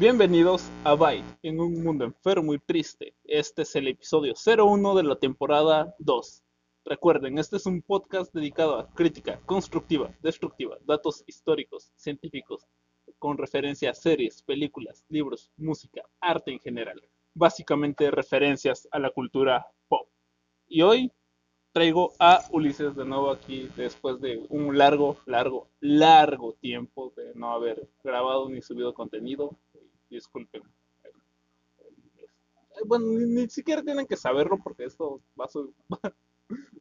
Bienvenidos a Byte, en un mundo enfermo y triste. Este es el episodio 01 de la temporada 2. Recuerden, este es un podcast dedicado a crítica constructiva, destructiva, datos históricos, científicos, con referencia a series, películas, libros, música, arte en general. Básicamente referencias a la cultura pop. Y hoy traigo a Ulises de nuevo aquí después de un largo, largo, largo tiempo de no haber grabado ni subido contenido. Disculpen. Bueno, ni, ni siquiera tienen que saberlo porque esto va a ser...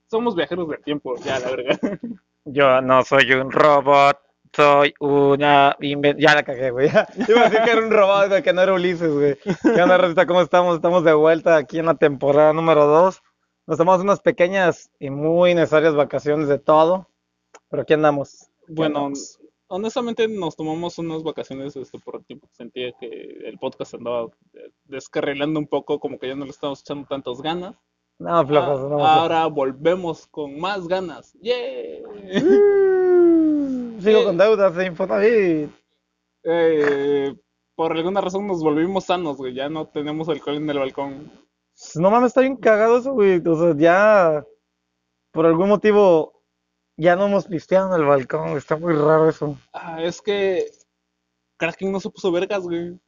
Somos viajeros del tiempo, ya la verdad. Yo no soy un robot, soy una Ya la cagué, güey. Iba a decir que era un robot, güey, que no era Ulises, güey. ¿Qué onda, Rosita? ¿Cómo estamos? Estamos de vuelta aquí en la temporada número 2. Nos tomamos unas pequeñas y muy necesarias vacaciones de todo. Pero aquí andamos. Aquí Bueno, andamos. Honestamente nos tomamos unas vacaciones este, por el tiempo que sentía que el podcast andaba descarrilando un poco, como que ya no le estamos echando tantas ganas. No, flojos, Ah, no. flojos. ahora volvemos con más ganas. ¡Yeah! Mm, Sigo con deudas de Infonavit. Eh, por alguna razón nos volvimos sanos, güey. Ya no tenemos alcohol en el balcón. No mames, está bien cagado eso, güey. O sea, ya por algún motivo ya no hemos pisteado en el balcón. Está muy raro eso. Ah, es que Kraken no se puso vergas, güey.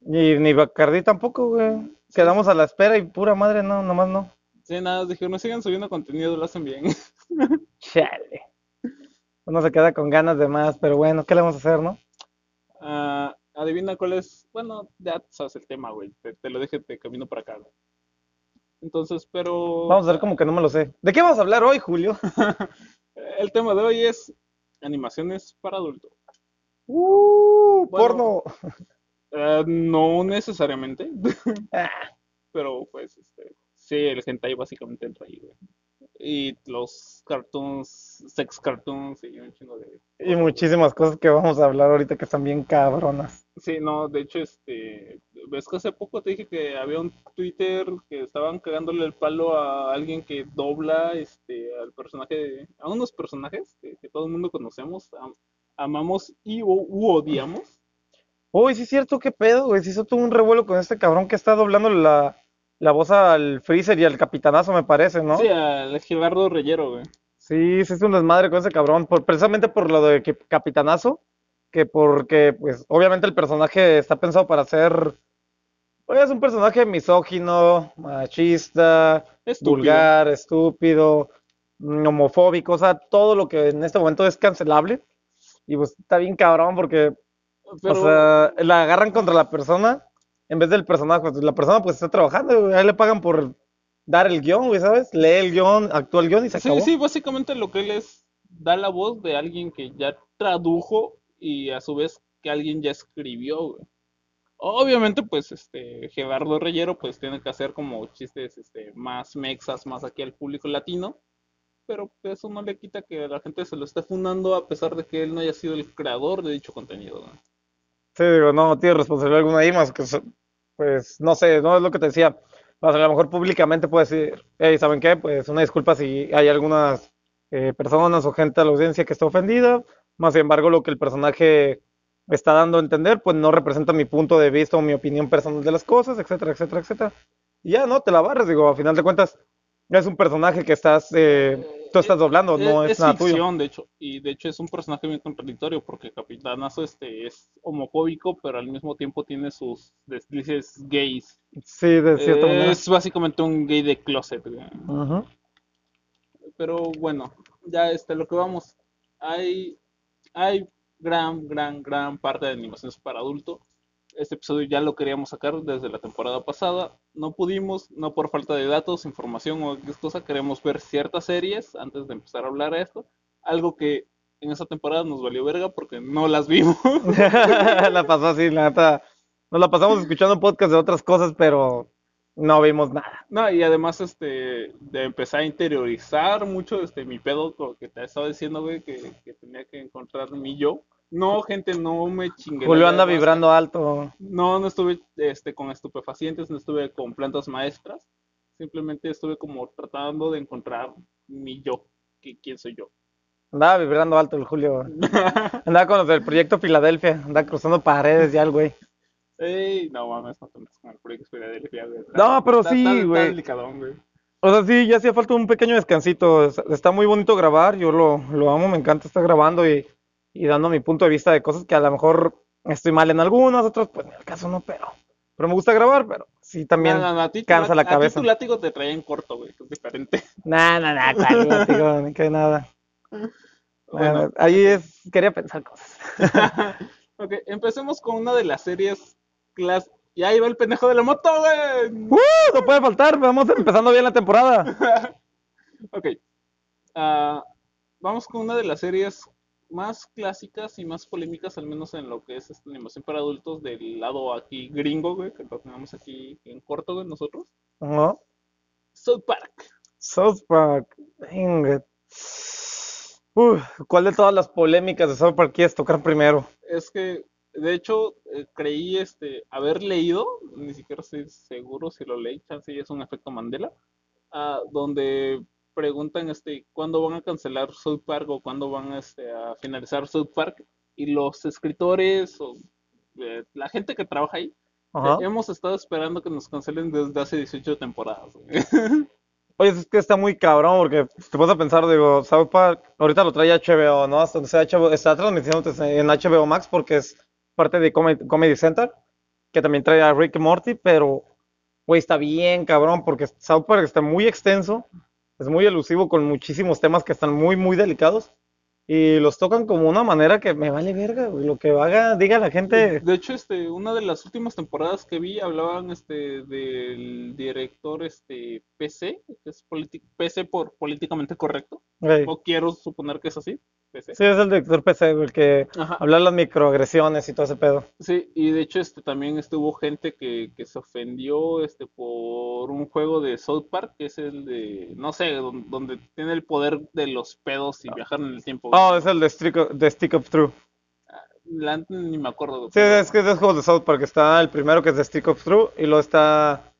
Ni, ni Bacardí tampoco, güey. Quedamos a la espera y pura madre, no, nomás no. Sí, nada, dijeron, no sigan subiendo contenido, lo hacen bien. Chale. Uno se queda con ganas de más, pero bueno, ¿qué le vamos a hacer, no? Ah, adivina cuál es. Bueno, ya sabes el tema, güey. Te, te lo dije de camino para acá. güey. Entonces, pero. Vamos a ver como que no me lo sé. ¿De qué vamos a hablar hoy, Julio? El tema de hoy es animaciones para adultos. Uh, Bueno. porno. Eh, no necesariamente, Ah, pero pues, este, sí, el hentai básicamente entra ahí, güey. Y los cartoons, sex cartoons y un chingo de. y muchísimas cosas que vamos a hablar ahorita que están bien cabronas. Sí, no, de hecho, este, ves que hace poco te dije que había un Twitter que estaban cagándole el palo a alguien que dobla, este, al personaje, de- a unos personajes que, que todo el mundo conocemos, am- amamos y u odiamos. Uy, sí es cierto, qué pedo, güey. Se hizo todo un revuelo con este cabrón que está doblando la, la voz al Freezer y al Capitanazo, me parece, ¿no? Sí, al Gerardo Reyero, güey. Sí, se hizo un desmadre con ese cabrón, por, precisamente por lo de que Capitanazo, que porque, pues, obviamente el personaje está pensado para ser, pues, un personaje misógino, machista, Estúpido. vulgar, estúpido, homofóbico, o sea, todo lo que en este momento es cancelable. Y pues está bien cabrón porque, Pero, o sea, la agarran contra la persona en vez del personaje. pues, La persona pues está trabajando, güey, ahí le pagan por dar el guion, güey, ¿sabes? Lee el guion, actúa el guion y se sí, acabó. sí, básicamente lo que él es, da la voz de alguien que ya tradujo y a su vez que alguien ya escribió, güey. Obviamente, pues, este, Gerardo Reyero, pues, tiene que hacer como chistes, este, más mexas, más aquí al público latino, pero eso no le quita que la gente se lo esté fundando a pesar de que él no haya sido el creador de dicho contenido, ¿no? Sí, digo, no, tiene responsabilidad alguna ahí más que, pues, no sé, no es lo que te decía. Sea, a lo mejor públicamente puedes decir, hey, ¿saben qué? Pues una disculpa si hay algunas eh, personas o gente de la audiencia que está ofendida. Más sin embargo, lo que el personaje está dando a entender, pues no representa mi punto de vista o mi opinión personal de las cosas, etcétera, etcétera, etcétera. Y ya, ¿no? Te la barres, digo, a final de cuentas, es un personaje que estás, eh, tú estás doblando, no es, es nada tuyo. ficción, de hecho, y de hecho es un personaje bien contradictorio porque Capitanazo este es homofóbico, pero al mismo tiempo tiene sus deslices gays. Sí, de cierta manera. Es básicamente un gay de closet. Pero bueno, ya este lo que vamos. Hay hay gran gran gran parte de animaciones para adulto. Este episodio ya lo queríamos sacar desde la temporada pasada. No pudimos, no por falta de datos, información o cosa. Queremos ver ciertas series antes de empezar a hablar de esto. Algo que en esa temporada nos valió verga porque no las vimos. La pasó así, la neta. Nos la pasamos escuchando podcast de otras cosas, pero no vimos nada. No, y además este de empezar a interiorizar mucho este mi pedo lo que te estaba diciendo, güey, que, que tenía que encontrar mi yo. No, gente, no me chingué. Julio anda vibrando alto. No, no estuve este con estupefacientes, no estuve con plantas maestras. Simplemente estuve como tratando de encontrar mi yo, que quién soy yo. Andaba vibrando alto el Julio. Andaba con los del proyecto Filadelfia. Andaba cruzando paredes ya el güey. Ey, no mames, no te metas con el proyecto Filadelfia, güey. No, pero Está- sí, está- está güey. delicadón, güey. O sea, sí, ya hacía falta un pequeño descansito. Es- Está muy bonito grabar, yo lo, lo amo, me encanta estar grabando y, y dando mi punto de vista de cosas que a lo mejor estoy mal en algunas, otras pues en el caso no, pero, pero me gusta grabar, pero sí también. No, no, no, a ti cansa la A cabeza. ti tu látigo te traía en corto, güey, es diferente. Nah, nah, nah, cuál látigo, ni que nada. Bueno, ahí es, quería pensar cosas. ok, empecemos con una de las series clas... Y ahí va el pendejo de la moto, güey. ¡Uh! No puede faltar, vamos empezando bien la temporada. Ok. Ah, vamos con una de las series más clásicas y más polémicas, al menos en lo que es esta animación para adultos del lado aquí gringo, güey, que lo tenemos aquí en corto, güey, nosotros. Ajá. South Park. South Park, venga. Uf, ¿cuál de todas las polémicas de South Park quieres tocar primero? Es que, de hecho, eh, creí este haber leído, ni siquiera estoy seguro si lo leí, chance y es un efecto Mandela, ah, donde preguntan este cuándo van a cancelar South Park o cuándo van este, a finalizar South Park y los escritores o eh, la gente que trabaja ahí Ajá. eh, hemos estado esperando que nos cancelen desde hace 18 temporadas. güey. Oye, es que está muy cabrón porque te pones a pensar, digo, South Park, ahorita lo trae HBO, ¿no? Hasta donde sea HBO, está transmitiendo en HBO Max porque es parte de Comedy, Comedy Central, que también trae a Rick y Morty, pero, güey, está bien cabrón porque South Park está muy extenso, es muy elusivo con muchísimos temas que están muy, muy delicados y los tocan como una manera que me vale verga, güey, lo que haga, diga la gente. De hecho, este, una de las últimas temporadas que vi hablaban este del director este PC, que es PC por políticamente correcto, güey. o quiero suponer que es así, PC. Sí, es el director PC, el que Ajá. habla de las microagresiones y todo ese pedo. Sí, y de hecho este también estuvo gente que, que se ofendió este por un juego de South Park, que es el de, no sé, don- donde, tiene el poder de los pedos y viajar en el tiempo. Oh, es el de Stick of, de Stick of Truth. La neta ni me acuerdo. Sí, es que es de juegos de South Park. Está el primero que es de Stick of Truth y luego está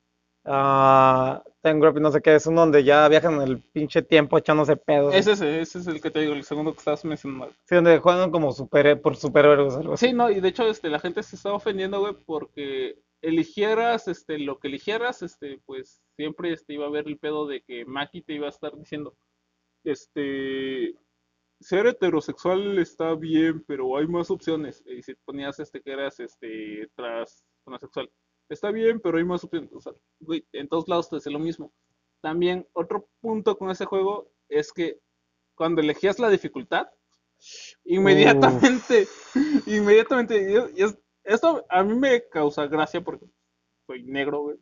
ah, Time y no sé qué. Es uno donde ya viajan en el pinche tiempo echándose pedos. Es ese, ese es el que te digo, el segundo que estabas mencionando. Sí, donde juegan como super, por superhéroes. Algo así. Sí, no, y de hecho este, la gente se estaba ofendiendo, güey, porque eligieras este, lo que eligieras, este, pues siempre este, iba a haber el pedo de que Maki te iba a estar diciendo, este, ser heterosexual está bien, pero hay más opciones. Y si ponías este que eras este tras, transexual, está bien, pero hay más opciones. O sea, güey, en todos lados te hace lo mismo. También otro punto con ese juego es que cuando elegías la dificultad, inmediatamente, inmediatamente, y es- esto a mí me causa gracia porque soy negro, güey.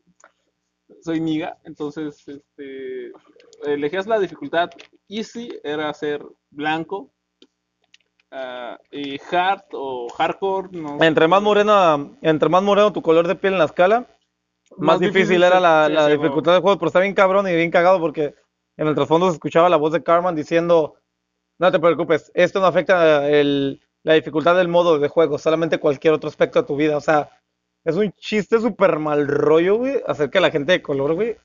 Soy niga, entonces, este, elegías la dificultad easy, era ser blanco, ah, y hard o hardcore, no Entre más morena, entre más moreno tu color de piel en la escala, más, difícil, era la, sí, la sí, dificultad del juego. Pero está bien cabrón y bien cagado porque en el trasfondo se escuchaba la voz de Carmen diciendo, no te preocupes, esto no afecta el, la dificultad del modo de juego, solamente cualquier otro aspecto de tu vida. O sea, es un chiste súper mal rollo, güey, acerca de la gente de color, güey.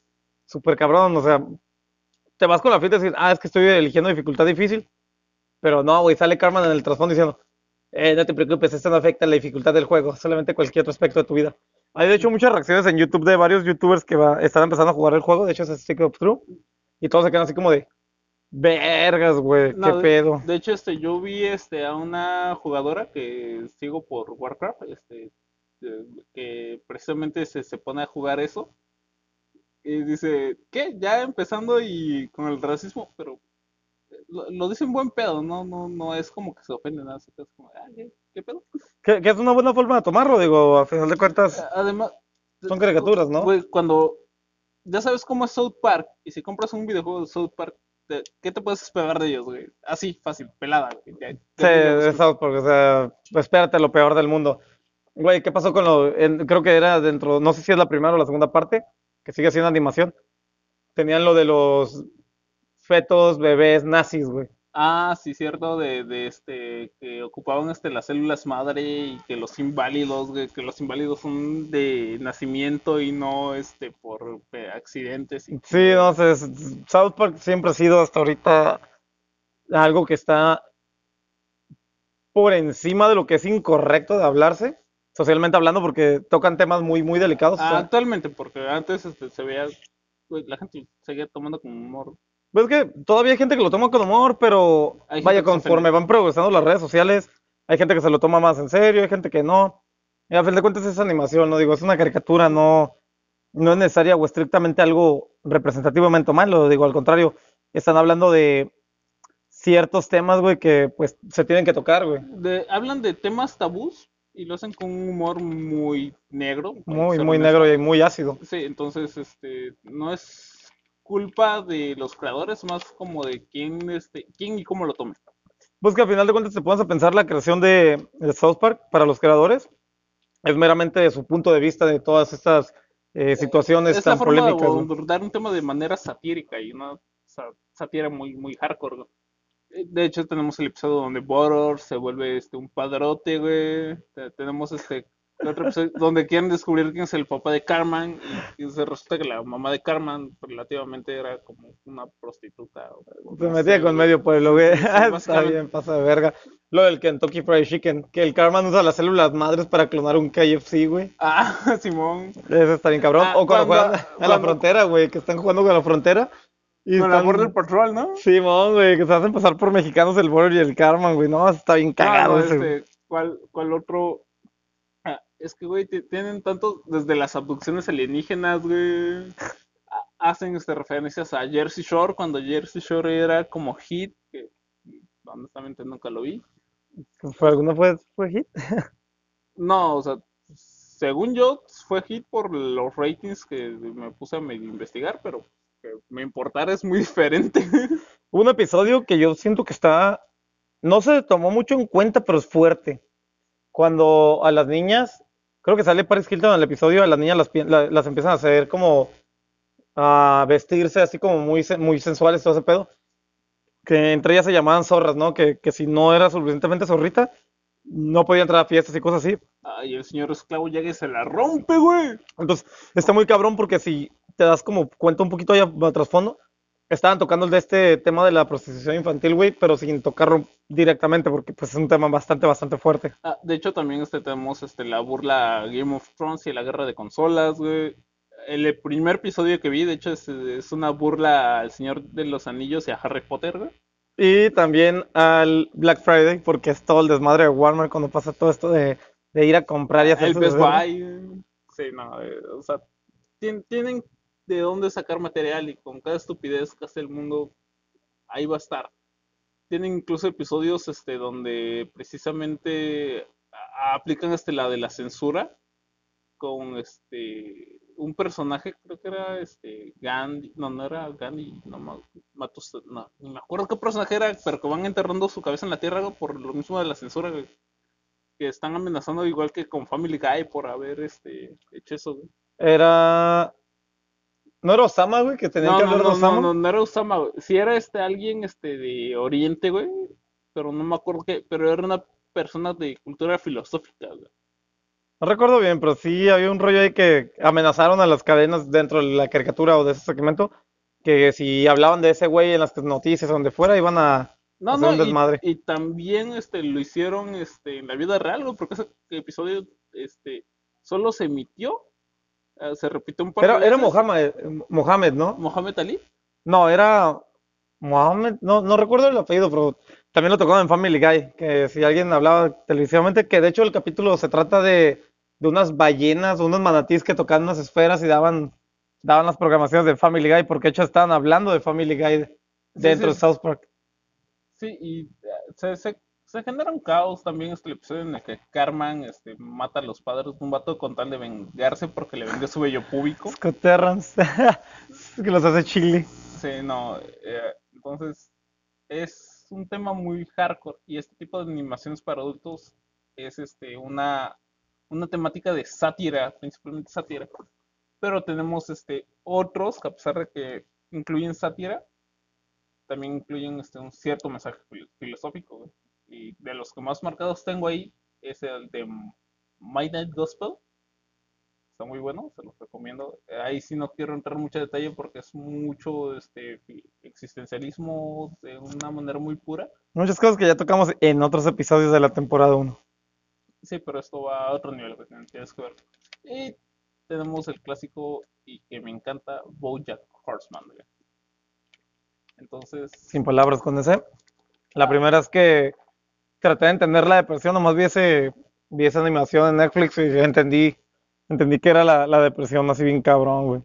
Súper cabrón, o sea, te vas con la finta y dices, ah, es que estoy eligiendo dificultad difícil. Pero no, güey, sale Carmen en el trasfondo diciendo, eh, no te preocupes, esto no afecta la dificultad del juego, solamente cualquier otro aspecto de tu vida. Hay de hecho muchas reacciones en YouTube de varios youtubers que va, están empezando a jugar el juego, de hecho es Stick of True, y todos se quedan así como de, vergas, güey, qué de- pedo. De hecho, este, yo vi este, a una jugadora que sigo por Warcraft, este, eh, que precisamente se, se pone a jugar eso. Y dice, ¿qué? Ya empezando y con el racismo, pero lo, lo dice en buen pedo, no, no, no es como que se ofende nada, así que es como, ah, ¿qué, qué pedo? Que, que es una buena forma de tomarlo, digo, a final de cuentas, Además, son caricaturas, ¿no? güey, cuando ya sabes cómo es South Park, y si compras un videojuego de South Park, te- ¿qué te puedes esperar de ellos, güey? Así, fácil, pelada, güey. ya- Sí, de South Park, o sea, espérate lo peor del mundo. Güey, ¿qué pasó con lo, en- creo que era dentro, no sé si es la primera o la segunda parte, que sigue siendo animación. Tenían lo de los fetos, bebés nazis, güey. Ah, sí, cierto, de, de este, que ocupaban este, las células madre y que los inválidos, güey, que los inválidos son de nacimiento y no, este, por eh, accidentes. y- Sí, no sé, South Park siempre ha sido hasta ahorita algo que está por encima de lo que es incorrecto de hablarse. socialmente hablando, porque tocan temas muy, muy delicados. Ah, o sea, actualmente, porque antes este, se veía, güey, la gente seguía tomando con humor. Pues es que todavía hay gente que lo toma con humor, pero vaya, conforme van progresando las redes sociales, hay gente que se lo toma más en serio, hay gente que no. Y a fin de cuentas es animación, no digo, es una caricatura, no, no es necesaria o estrictamente algo representativamente malo, digo, al contrario, están hablando de ciertos temas, güey, que pues se tienen que tocar, güey. De, hablan de temas tabús y lo hacen con un humor muy negro. Muy, muy honesto. negro y muy ácido. Sí, entonces, este, no es culpa de los creadores, más como de quién, este, quién y cómo lo tome. Pues que al final de cuentas te pones a pensar la creación de, de South Park para los creadores, es meramente de su punto de vista de todas estas eh, situaciones Es tan forma de polémicas, ¿no? abordar un tema de manera satírica y una sátira muy, muy hardcore. ¿no? Eh, De hecho, tenemos el episodio donde Boror se vuelve este, un padrote, güey. Te- Tenemos este otro episodio donde quieren descubrir quién es el papá de Carmen y, se resulta que la mamá de Carmen relativamente era como una prostituta. o- Se metía con medio pueblo, güey. Sí, sí, Está bien, pasa de verga. Lo del Kentucky Fried Chicken, que el Carman usa las células madres para clonar un KFC, güey. Ah, Simón. Eso está bien cabrón. Ah, O cuando, cuando- juegan a la frontera, güey, que están jugando con la frontera. Y Con la. Border Patrol, ¿no? Simón, güey, que se hacen pasar por mexicanos el Border y el Carman, güey. No, está bien Ah, cagado ese, este, ¿cuál, cuál otro? Es que, güey, ti- tienen tanto, desde las abducciones alienígenas, güey, hacen este, referencias a Jersey Shore, cuando Jersey Shore era como hit, que honestamente nunca lo vi. ¿Fue alguna fue, fue hit? No, o sea, según yo, fue hit por los ratings que me puse a investigar, pero que me importara es muy diferente. Un episodio que yo siento que está, no se tomó mucho en cuenta, pero es fuerte. Cuando a las niñas, creo que sale Paris Hilton en el episodio, las niñas las, las empiezan a hacer como a vestirse así como muy, muy sensuales, todo ese pedo. Que entre ellas se llamaban zorras, ¿no? Que, que si no era suficientemente zorrita, no podía entrar a fiestas y cosas así. Ay, el señor esclavo llega y se la rompe, güey. Entonces, está muy cabrón porque si te das como cuenta un poquito allá a trasfondo, estaban tocando el de este tema de la prostitución infantil, güey, pero sin tocarlo directamente porque pues es un tema bastante, bastante fuerte. Ah, de hecho, también este, tenemos este, la burla a Game of Thrones y la guerra de consolas, güey. El primer episodio que vi, de hecho, es, es una burla al Señor de los Anillos y a Harry Potter, güey. Y también al Black Friday porque es todo el desmadre de Walmart cuando pasa todo esto de, de ir a comprar y hacer El Best. Buy. Sí, no, eh, o sea, tien- tienen de dónde sacar material y con cada estupidez que hace el mundo, ahí va a estar. Tienen incluso episodios este, donde precisamente aplican este, la de la censura con este un personaje, creo que era este Gandhi, no, no era Gandhi, no, ma- Matus- no, ni me acuerdo qué personaje era, pero que van enterrando su cabeza en la tierra por lo mismo de la censura, que están amenazando igual que con Family Guy por haber este hecho eso, güey. Era... ¿No era Osama, güey? Que tenían No, que no, hablar de no, no, Osama. no, no era Osama, güey. Sí era este alguien este de Oriente, güey, pero no me acuerdo qué, pero era una persona de cultura filosófica, güey. No recuerdo bien, pero sí había un rollo ahí que amenazaron a las cadenas dentro de la caricatura o de ese segmento, que si hablaban de ese güey en las noticias o donde fuera, iban a No, hacer no, un y, desmadre. y también este lo hicieron este en la vida real, güey, porque ese episodio este solo se emitió, se repitió un par Era, de era. Mohamed, Mohamed, ¿no? Mohamed Ali. No, era Mohamed, no, no recuerdo el apellido, pero también lo tocaba en Family Guy, que si alguien hablaba televisivamente, que de hecho el capítulo se trata de, de unas ballenas, unos manatíes que tocaban unas esferas y daban, daban las programaciones de Family Guy, porque de hecho estaban hablando de Family Guy dentro sí. de South Park. Sí, y eh, se, se, se genera un caos también este episodio en el que Carmen este, mata a los padres de un vato con tal de vengarse porque le vendió su vello público. Scott Terrance, que los hace chili. Sí, no, eh, entonces es un tema muy hardcore y este tipo de animaciones para adultos es este una, una temática de sátira, principalmente sátira, pero tenemos este otros que a pesar de que incluyen sátira, también incluyen este un cierto mensaje fil- filosófico, güey. Y de los que más marcados tengo ahí es el de Midnight Gospel. Está muy bueno, se los recomiendo. Ahí sí no quiero entrar en mucho detalle porque es mucho este existencialismo de una manera muy pura. Muchas cosas que ya tocamos en otros episodios de la temporada 1. Sí, pero esto va a otro nivel, güey, tienes que ver. Y tenemos el clásico y que me encanta, BoJack Horseman. Entonces, Sin palabras con ese. La primera es que traté de entender la depresión, nomás vi ese, vi esa animación en Netflix y entendí, entendí que era la, la depresión así bien cabrón, güey.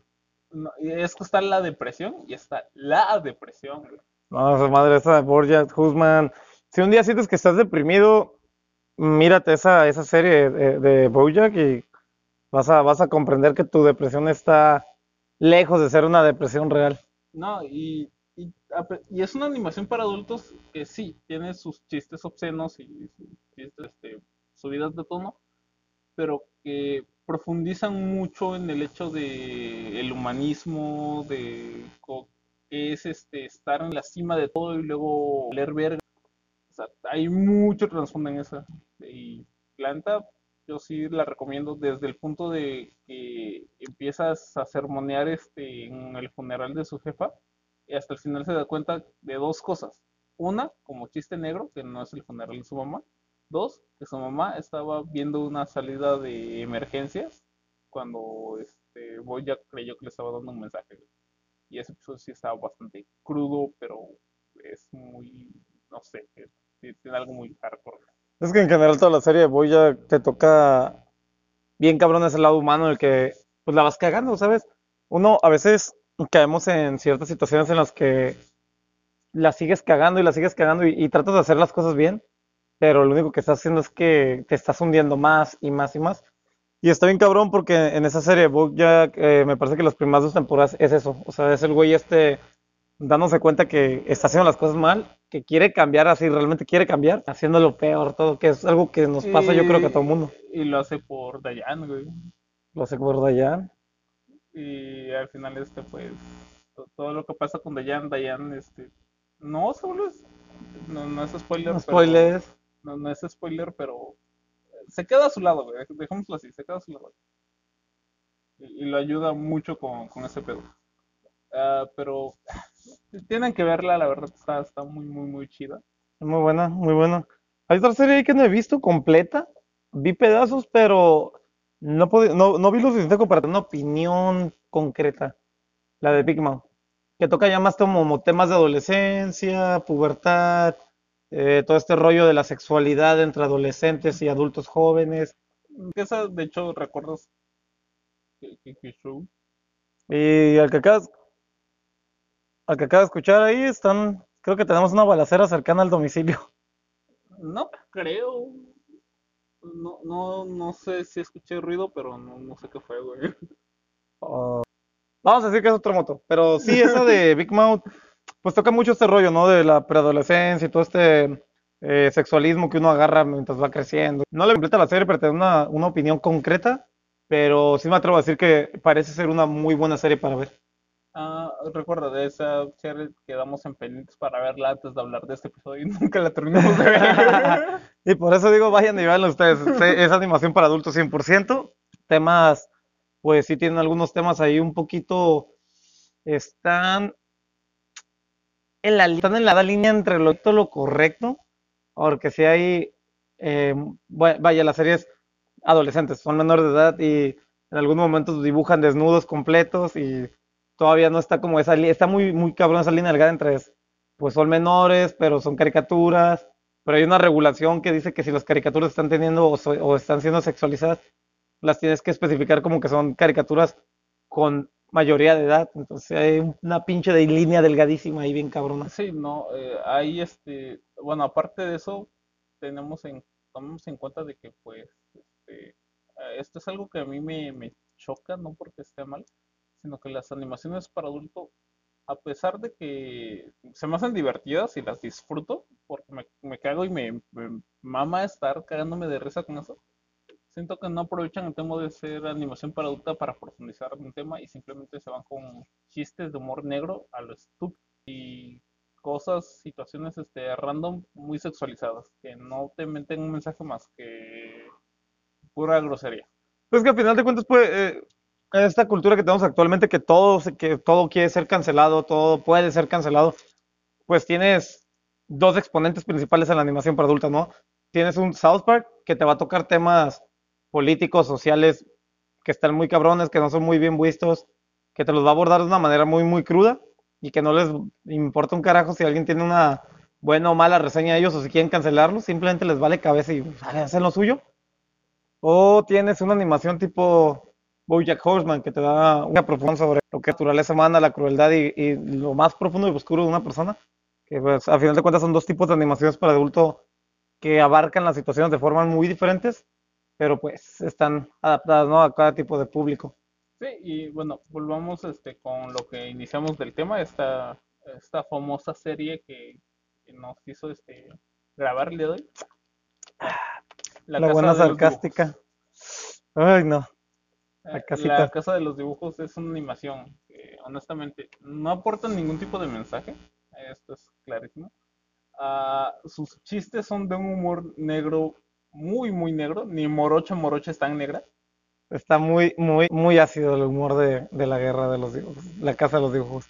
no, es que está la depresión y está la depresión, güey. No, esa madre, esa de Bojack Horseman. Si un día sientes que estás deprimido, mírate esa, esa serie de, de Bojack y vas a, vas a comprender que tu depresión está lejos de ser una depresión real. No, y, y, es una animación para adultos que sí, tiene sus chistes obscenos y sus chistes, este, de tono, pero que profundizan mucho en el hecho de el humanismo, de que es este estar en la cima de todo y luego leer verga. Hay mucho trasfondo en esa. Y la neta, yo sí la recomiendo desde el punto de que empiezas a sermonear este en el funeral de su jefa hasta el final se da cuenta de dos cosas. Una, como chiste negro, que no es el funeral de su mamá. Dos, que su mamá estaba viendo una salida de emergencias cuando este Bojack creyó que le estaba dando un mensaje. Y ese episodio sí estaba bastante crudo, pero es muy, no sé, tiene algo muy hardcore. Es que en general toda la serie de Bojack te toca bien cabrón ese lado humano en el que pues la vas cagando, ¿sabes? Uno a veces caemos en ciertas situaciones en las que la sigues cagando y la sigues cagando y, y tratas de hacer las cosas bien, pero lo único que estás haciendo es que te estás hundiendo más y más y más. Y está bien cabrón porque en esa serie de BoJack eh, me parece que las primeras dos temporadas es eso, o sea, es el güey este dándose cuenta que está haciendo las cosas mal, que quiere cambiar así, realmente quiere cambiar, haciéndolo peor todo, que es algo que nos pasa yo creo que a todo el mundo. Y lo hace por Dayan, güey. Lo hace por allá. Y al final, este, pues, to- todo lo que pasa con Dayan, Dayan, este, no solo no, no es spoiler, No pero- spoilers. no, no es spoiler, pero se queda a su lado, güey, dejémoslo así, se queda a su lado. Y, y lo ayuda mucho con, con ese pedo. Ah, pero tienen que verla, la verdad está, está muy, muy, muy chida. Muy buena, muy buena. Hay otra serie ahí que no he visto completa. Vi pedazos, pero no, podí- no, no vi lo suficiente como para tener una opinión concreta. La de Big Mouth. Que toca ya más como, temas de adolescencia, pubertad, eh, todo este rollo de la sexualidad entre adolescentes y adultos jóvenes. Esa, de hecho, recuerdas. Y al que acabas, al que acabas de escuchar ahí están, creo que tenemos una balacera cercana al domicilio. No creo. No, no, no sé si escuché ruido, pero no, no sé qué fue, güey. Oh, Vamos a decir que es otra moto, pero sí, esa de Big Mouth, pues toca mucho este rollo, ¿no? De la preadolescencia y todo este eh, sexualismo que uno agarra mientras va creciendo. No le completa la serie para tener una, una opinión concreta, pero sí me atrevo a decir que parece ser una muy buena serie para ver. Ah, recuerda, de esa serie quedamos en pendientes para verla antes de hablar de este episodio y nunca la terminamos de ver. Y por eso digo, vayan y veanla ustedes. Se- Es animación para adultos 100%. Temas, pues sí tienen algunos temas ahí un poquito, están en la, están en la línea entre lo, correcto, porque si hay, eh, vaya, las series adolescentes, son menores de edad y en algunos momentos dibujan desnudos completos y todavía no está como esa, li- está muy, muy cabrón esa línea delgada entre, pues son menores, pero son caricaturas, pero hay una regulación que dice que si las caricaturas están teniendo o, so- están siendo sexualizadas, las tienes que especificar como que son caricaturas con mayoría de edad, entonces hay una pinche de línea delgadísima ahí bien cabrona. Sí, no, eh, ahí este, bueno, aparte de eso, tenemos en, tomamos en cuenta de que pues, este, eh, esto es algo que a mí me, me choca, no porque esté mal, sino que las animaciones para adulto, a pesar de que se me hacen divertidas y las disfruto, porque me, me cago y me, mama estar cagándome de risa con eso, siento que no aprovechan el tema de ser animación para adulta para profundizar un tema y simplemente se van con chistes de humor negro a lo estúpido y cosas, situaciones este, random muy sexualizadas, que no te meten un mensaje más que pura grosería. Pues que al final de cuentas, pues, eh, esta cultura que tenemos actualmente, que todo, que todo quiere ser cancelado, todo puede ser cancelado, pues tienes dos exponentes principales en la animación para adultos, ¿no? tienes un South Park que te va a tocar temas políticos, sociales, que están muy cabrones, que no son muy bien vistos, que te los va a abordar de una manera muy, muy cruda y que no les importa un carajo si alguien tiene una buena o mala reseña de ellos o si quieren cancelarlo, simplemente les vale cabeza y hacen lo suyo. O tienes una animación tipo BoJack Horseman que te da una profunda sobre lo que es naturaleza humana, la crueldad y, y lo más profundo y oscuro de una persona. Que pues, a final de cuentas son dos tipos de animaciones para adulto que abarcan las situaciones de formas muy diferentes, pero pues están adaptadas ¿no? a cada tipo de público. Sí, y bueno, volvamos este, con lo que iniciamos del tema, esta, esta famosa serie que, que nos hizo este, grabar día de hoy. La, Casa buena sarcástica. Ay, no. La casita. La Casa de los Dibujos es una animación que honestamente no aporta ningún tipo de mensaje, esto es clarísimo. Ah, sus chistes son de un humor negro, muy, muy negro, ni Morocha Morocha es tan negra. Está muy, muy, muy ácido el humor de, de la guerra de los dibujos. La casa de los dibujos.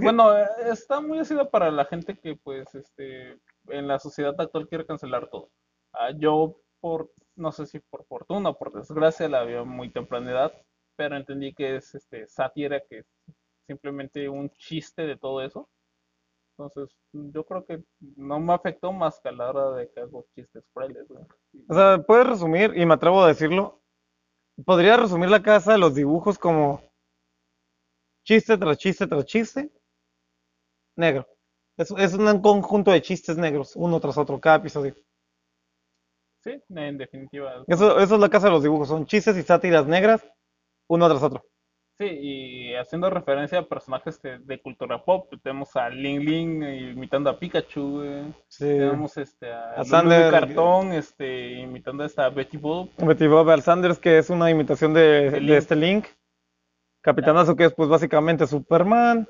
Bueno, está muy ácida para la gente que pues este en la sociedad actual quiere cancelar todo. Ah, yo por, no sé si por fortuna o por desgracia la vi a muy temprana edad, pero entendí que es este sátira, que es simplemente un chiste de todo eso. Entonces, yo creo que no me afectó más que a la hora de que hago chistes frailes, güey. O sea, puedes resumir, y me atrevo a decirlo, podría resumir la casa de los dibujos como chiste tras chiste tras chiste, negro. Es, es un conjunto de chistes negros, uno tras otro, cada episodio. Sí, en definitiva. Eso, eso es la casa de los dibujos, son chistes y sátiras negras, uno tras otro. Sí, y haciendo referencia a personajes de, de cultura pop, tenemos a Ling Ling imitando a Pikachu, güey. Sí. Tenemos este a, A Sander. Cartón, este, imitando a esta Betty Boop. Betty Bob Al Sanders, que es una imitación de, de Link. este Link. Capitanazo, que es pues básicamente Superman.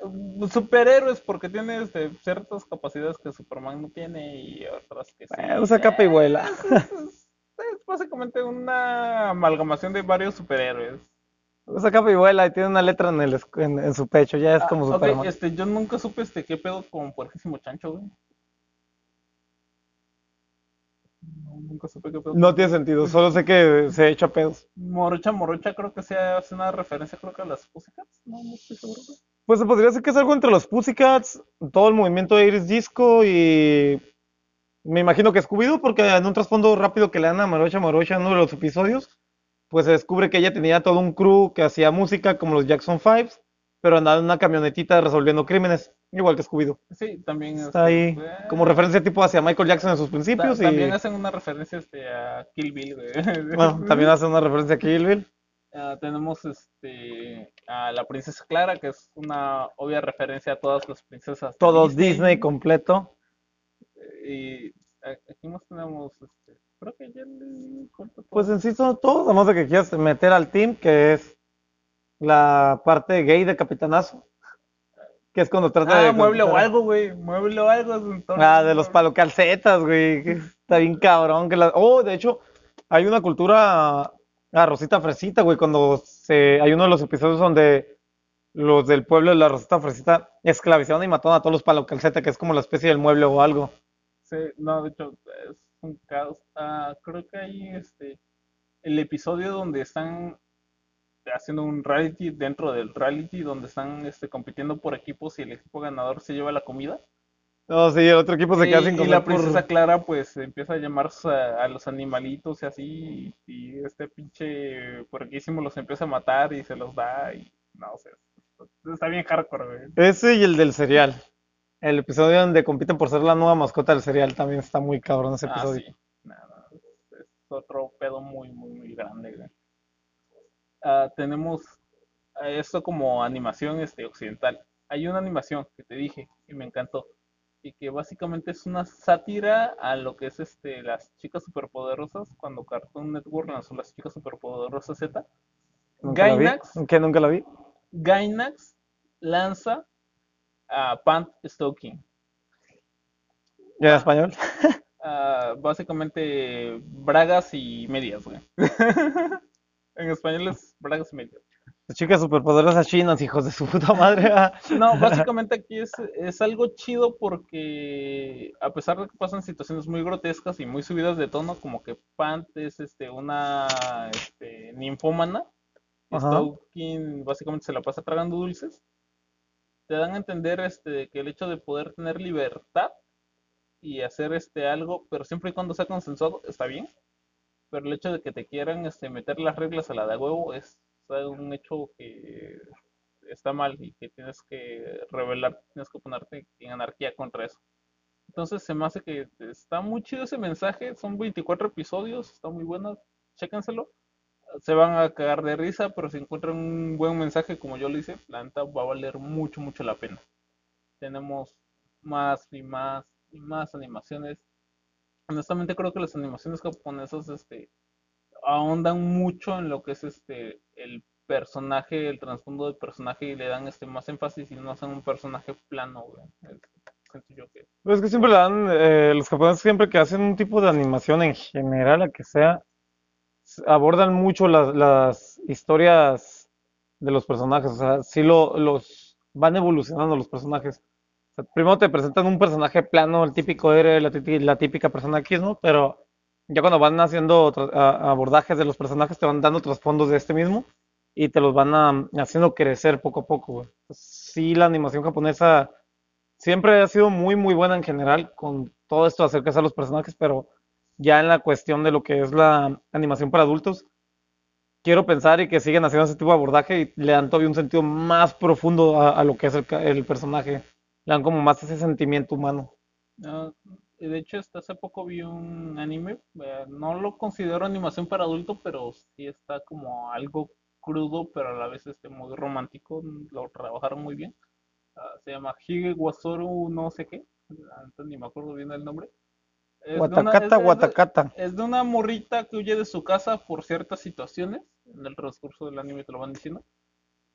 Superhéroes, porque tiene este, ciertas capacidades que Superman no tiene y otras que sí. Eh, usa capa y vuela. Es, es- es básicamente una amalgamación de varios superhéroes. Usa capa y vuela y tiene una letra en, el, en, en su pecho, ya es Ah, como Superman. este, yo nunca supe este qué pedo con Puerquísimo Chancho, güey. No, nunca supe qué pedo. No tiene sentido, solo sé que se echa pedos. Morocha Morocha creo que se hace una referencia creo que a las Pussycats, no, no estoy seguro. Pues se podría decir que es algo entre los Pussycats, todo el movimiento de Iris Disco y me imagino que Scooby-Doo, porque en un trasfondo rápido que le dan a Marocha Marocha en uno de los episodios, pues se descubre que ella tenía todo un crew que hacía música como los Jackson Fives, pero andaba en una camionetita resolviendo crímenes, igual que Scooby-Doo. Sí, también Está ahí este, eh, como referencia tipo hacia Michael Jackson en sus ta- principios y También hacen una referencia este, a Kill Bill, güey. bueno, también hace una referencia a Kill Bill. Ah, tenemos este a la princesa Clara, que es una obvia referencia a todas las princesas Todo Disney completo. Y aquí más tenemos, este, creo que ya le. Pues en sí son todos, además de que quieras meter al team, que es la parte gay de Capitanazo, que es cuando trata Ah, de mueble o algo, güey. Mueble o algo. entonces, Ah, de los palocalcetas, güey, que está bien cabrón. Que la... Oh, de hecho, hay una cultura a Rosita Fresita, güey, cuando se... hay uno de los episodios donde los del pueblo de la Rosita Fresita esclavizaron y mataron a todos los palocalcetas, que es como la especie del mueble o algo. Sí, no, de hecho, es un caos. Ah, creo que hay este, el episodio donde están haciendo un reality dentro del reality, donde están este, compitiendo por equipos y el equipo ganador se lleva la comida. No, sí, el otro equipo se queda Y- sin y comer la por- princesa Clara pues empieza a llamar a, a los animalitos y así, y, y este pinche puerquísimo los empieza a matar y se los da y no sé, está bien hardcore, güey. Ese y el del cereal. El episodio donde compiten por ser la nueva mascota del cereal también está muy cabrón ese Ah, episodio. sí. Nada, es, es otro pedo muy, muy, muy grande, güey. Ah, tenemos esto como animación este, occidental. Hay una animación que te dije y me encantó. Y que básicamente es una sátira a lo que es este las chicas superpoderosas cuando Cartoon Network lanzó las chicas superpoderosas Z. Nunca vi. Gainax. Nunca la vi. Gainax lanza a Pant Stocking. ¿Ya en español? Ah, básicamente bragas y medias, güey. En español es bragas medias. Las chicas superpoderosas chinas, hijos de su puta madre. No, básicamente aquí es, es algo chido porque a pesar de que pasan situaciones muy grotescas y muy subidas de tono, como que Pant es este, una este, ninfómana. Stalking básicamente se la pasa tragando dulces, te dan a entender este, que el hecho de poder tener libertad y hacer este, algo, pero siempre y cuando sea consensuado, está bien, pero el hecho de que te quieran este, meter las reglas a la de huevo es un hecho que está mal y que tienes que revelar, tienes que ponerte en anarquía contra eso. Entonces se me hace que está muy chido ese mensaje, son 24 episodios, está muy bueno, chéquenselo. Se van a cagar de risa, pero si encuentran un buen mensaje como yo lo hice, la neta va a valer mucho, mucho la pena. Tenemos más y más y más animaciones. Honestamente creo que las animaciones japonesas este, ahondan mucho en lo que es este el personaje, el trasfondo del personaje y le dan este más énfasis y no hacen un personaje plano, güey. Pues es que siempre le dan, eh, los japoneses siempre que hacen un tipo de animación en general, la que sea, abordan mucho las, las historias de los personajes, o sea, sí lo, los van evolucionando los personajes. Primero te presentan un personaje plano, el típico héroe, la, la típica persona X, ¿no? Pero ya cuando van haciendo abordajes de los personajes, te van dando trasfondos de este mismo y te los van a- haciendo crecer poco a poco, güey. Sí, la animación japonesa siempre ha sido muy, muy buena en general con todo esto de acercarse a los personajes, pero ya en la cuestión de lo que es la animación para adultos, quiero pensar y que siguen haciendo ese tipo de abordaje y le dan todavía un sentido más profundo a, lo que es el, el personaje. Le dan como más ese sentimiento humano. Ah, y de hecho, hasta hace poco vi un anime, eh, no lo considero animación para adulto, pero sí está como algo crudo, pero a la vez este, muy romántico, lo trabajaron muy bien. Ah, se llama Hige Wasoru no sé qué, antes ni me acuerdo bien el nombre. Es de una- es Guatacata, es de- guatacata. es de una morrita que huye de su casa por ciertas situaciones, en el transcurso del anime te lo van diciendo,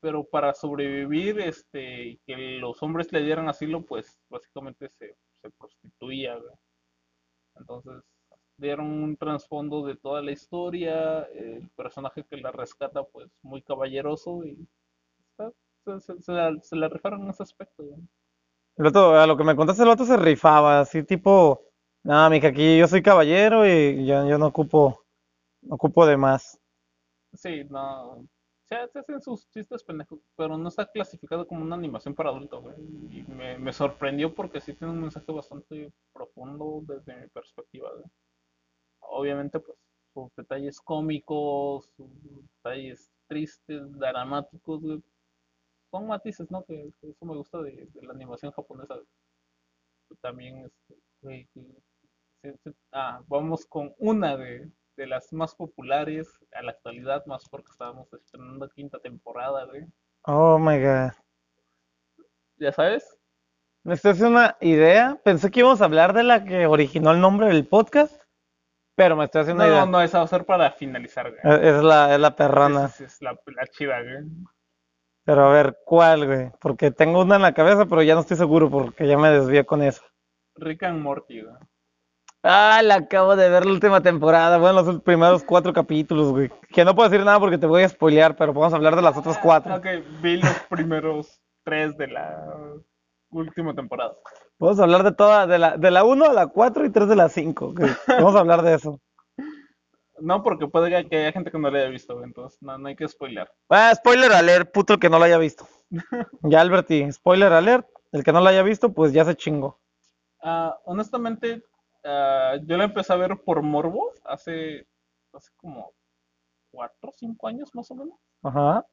pero para sobrevivir, este, y que los hombres le dieran asilo, pues básicamente se, se prostituía, güey. Entonces, dieron un trasfondo de toda la historia, el personaje que la rescata, pues muy caballeroso y está- se, se- se la, se la rifaron en ese aspecto, güey. El vato, a lo que me contaste, el vato se rifaba, así tipo, nada, mija, aquí yo soy caballero y yo, yo no ocupo, no ocupo de más. Sí, no. Se, se hacen sus chistes pendejos, pero no está clasificado como una animación para adultos, güey. Y me, me sorprendió porque sí tiene un mensaje bastante profundo desde mi perspectiva, güey. Obviamente, pues, sus detalles cómicos, sus detalles tristes, dramáticos, güey. Son matices, ¿no? Que, eso me gusta de, de la animación japonesa. También, este, güey, ah, vamos con una de, de las más populares a la actualidad, más porque estábamos estrenando quinta temporada, güey. Oh my God. ¿Ya sabes? Me estoy haciendo una idea. Pensé que íbamos a hablar de la que originó el nombre del podcast, pero me estoy haciendo No, una idea. no, no, esa va a ser para finalizar, güey. Es es la, es la sí, es la, la chida, güey. Pero a ver, ¿cuál, güey? Porque tengo una en la cabeza, pero ya no estoy seguro porque ya me desvié con eso. Rick and Morty, güey. Ah, la acabo de ver la última temporada. Bueno, los primeros cuatro capítulos, güey. Que no puedo decir nada porque te voy a spoilear, pero podemos hablar de las otras cuatro. Ok, vi los primeros tres de la última temporada. Podemos hablar de toda, de la, de la 1 a la 4 y 3 de la 5. Vamos a hablar de eso. No, porque puede que haya gente que no la haya visto, güey, entonces no, no hay que spoiler. Ah, spoiler alert, puto el que no lo haya visto. Ya Alberti, spoiler alert. El que no lo haya visto, pues ya se chingó. Ah, honestamente, ah, yo la empecé a ver por morbo hace, hace como cuatro o cinco años más o menos. Ajá.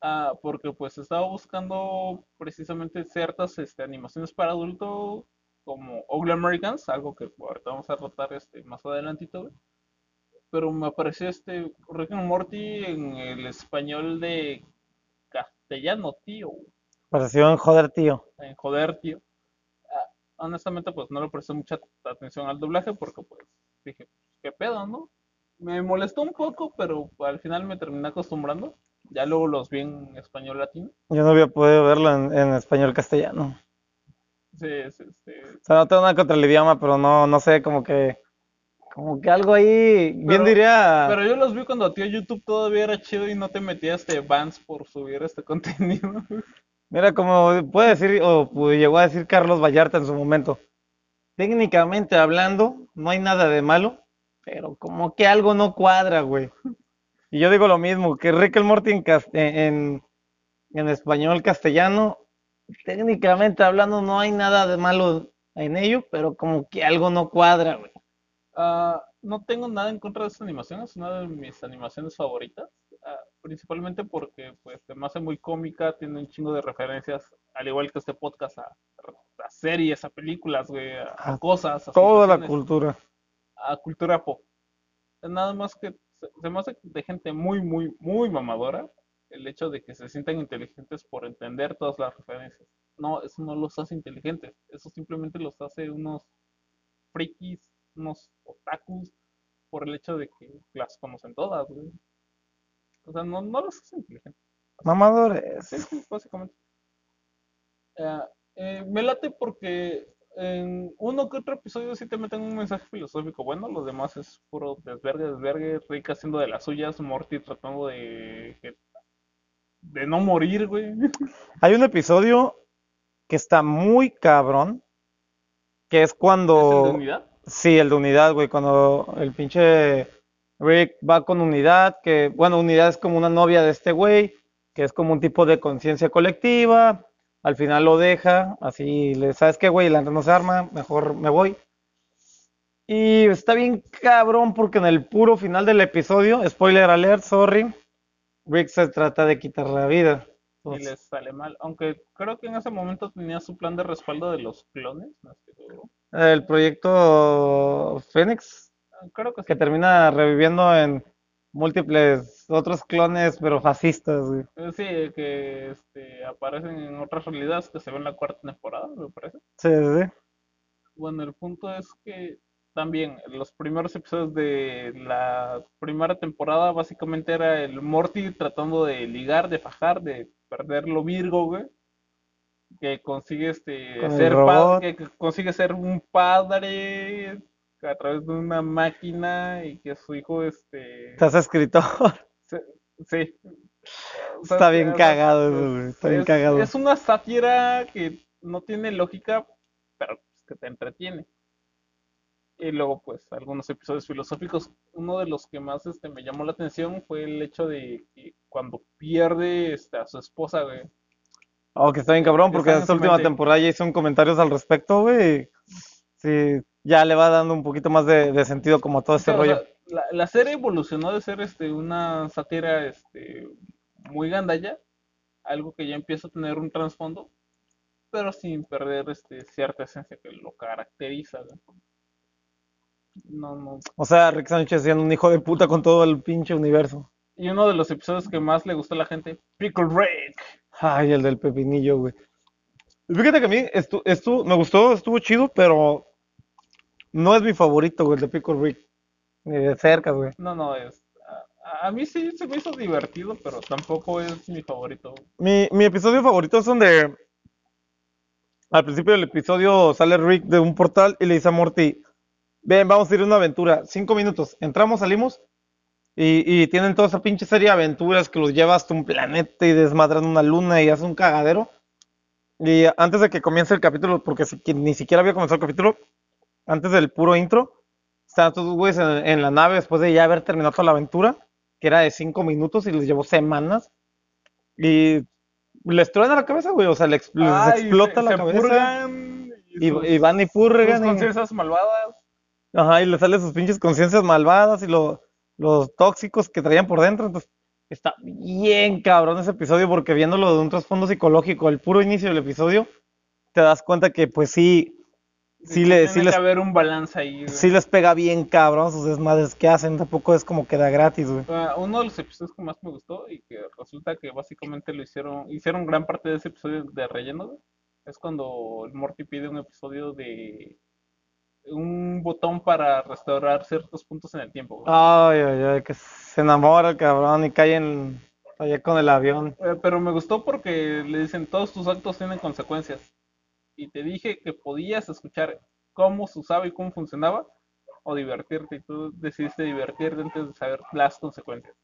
Ah, porque pues estaba buscando precisamente ciertas este, animaciones para adulto como Ugly Americans, algo que ahorita vamos a tratar este, más adelantito. Pero me apareció este Rick and Morty en el español de castellano, tío. Pareció en joder, tío. en joder, tío. Honestamente, pues no le presté mucha atención al doblaje porque, pues, dije, ¿qué pedo, no? Me molestó un poco, pero al final me terminé acostumbrando. Ya luego los vi en español latino. Yo no había podido verlo en, en español Sí, castellano. sí, sí. O sea, no tengo nada contra el idioma, pero no, no sé, como que, Como que algo ahí, bien Pero- diría, Pero yo los vi cuando tío YouTube todavía era chido y no te metías de bans por subir este contenido. Mira, como puede decir, o pues, llegó a decir Carlos Vallarta en su momento, técnicamente hablando, no hay nada de malo, pero como que algo no cuadra, güey. Y yo digo lo mismo, que Rick and Morty en, en, español castellano, técnicamente hablando, no hay nada de malo en ello, pero como que algo no cuadra, güey. Ah, no tengo nada en contra de esta animación, es una de mis animaciones favoritas, principalmente porque pues se me hace muy cómica, tiene un chingo de referencias, al igual que este podcast, a, a series, a películas, güey, a, cosas, a Toda la cultura. a cultura pop. Nada más que se, se me hace de gente muy, muy, muy mamadora el hecho de que se sientan inteligentes por entender todas las referencias. No, eso no los hace inteligentes, eso simplemente los hace unos frikis, unos otakus, por el hecho de que las conocen todas, güey. O sea, no, no los hace inteligentes. Mamadores. Sí, sí, básicamente. Eh, eh, me late porque en uno que otro episodio sí te meten un mensaje filosófico bueno, lo demás es puro desvergue, desvergue, Rick haciendo de las suyas, Morty tratando de, de no morir, güey. Hay un episodio que está muy cabrón, que es ¿Es el cuando... de unidad? Sí, el de unidad, güey, cuando el pinche Rick va con unidad, que, bueno, unidad es como una novia de este güey, que es como un tipo de conciencia colectiva, al final lo deja, así, le, ¿sabes qué, güey? La no se arma, mejor me voy. Y está bien cabrón porque en el puro final del episodio, spoiler alert, sorry, Rick se trata de quitar la vida. Y les sale mal. Aunque creo que en ese momento tenía su plan de respaldo de los clones, no estoy seguro. el proyecto Fénix, Creo que termina reviviendo en múltiples otros clones, pero fascistas, güey. Eh, Sí, que este, aparecen en otras realidades que se ven en la cuarta temporada, me parece. Sí, sí. Bueno, el punto es que también los primeros episodios de la primera temporada básicamente era el Morty tratando de ligar, de fajar, de perder lo Virgo, güey. Que consigue este Con ser pa- robot. que, que consigue ser un padre a través de una máquina y que su hijo este Estás escritor. se- sí. O sea, Está bien cagado eso. Está bien es, cagado. es una sátira que no tiene lógica, pero pues, que te entretiene. Y luego, pues, algunos episodios filosóficos. Uno de los que más este, me llamó la atención fue el hecho de que cuando pierde este, a su esposa, güey. Oh, que está bien cabrón, porque en esta última temporada ya hizo un comentarios al respecto, güey. Sí, ya le va dando un poquito más de, de sentido como todo este o rollo. sea, la, la serie evolucionó de ser este, una sátira este, muy gandalla, algo que ya empieza a tener un trasfondo, pero sin perder este, cierta esencia que lo caracteriza. No, no. O sea, Rick Sánchez siendo un hijo de puta con todo el pinche universo. Y uno de los episodios que más le gustó a la gente, Pickle Rick. Ay, el del pepinillo, güey. Fíjate que a mí estu- estu- me gustó, estuvo chido, pero no es mi favorito, güey, el de Pickle Rick. Ni de cerca, güey. No, no, es. A, a mí sí se me hizo divertido, pero tampoco es mi favorito. Mi, mi episodio favorito es donde al principio del episodio sale Rick de un portal y le dice a Morty, ven, vamos a ir a una aventura, cinco minutos, entramos, salimos y, y tienen toda esa pinche serie de aventuras que los lleva hasta un planeta y desmadran una luna y hace un cagadero. Y antes de que comience el capítulo, porque si- que ni siquiera había comenzado el capítulo, antes del puro intro, estaban todos los güeyes en, en la nave después de ya haber terminado toda la aventura, que era de cinco minutos y les llevó semanas. Y les truena la cabeza, güey. O sea, les, les Ay, explota se- la se cabeza. purgan Y, sus- y van y sus purgan. y- conciencias malvadas. Ajá, y les salen sus pinches conciencias malvadas y lo- los tóxicos que traían por dentro. Entonces, está bien cabrón ese episodio porque viéndolo de un trasfondo psicológico, el puro inicio del episodio, te das cuenta que pues sí, sí, le, tiene sí que les, haber un balance ahí. güey. sí les pega bien cabrón sus desmadres que hacen. Tampoco es como que da gratis, güey. Ah, uno de los episodios que más me gustó y que resulta que básicamente lo hicieron, hicieron gran parte de ese episodio de relleno, güey, es cuando el Morty pide un episodio de un botón para restaurar ciertos puntos en el tiempo. güey. Ay, ay, ay, que se enamora el cabrón y cae en, allá con el avión. Eh, pero me gustó porque le dicen todos tus actos tienen consecuencias. Y te dije que podías escuchar cómo se usaba y cómo funcionaba, o divertirte y tú decidiste divertirte antes de saber las consecuencias.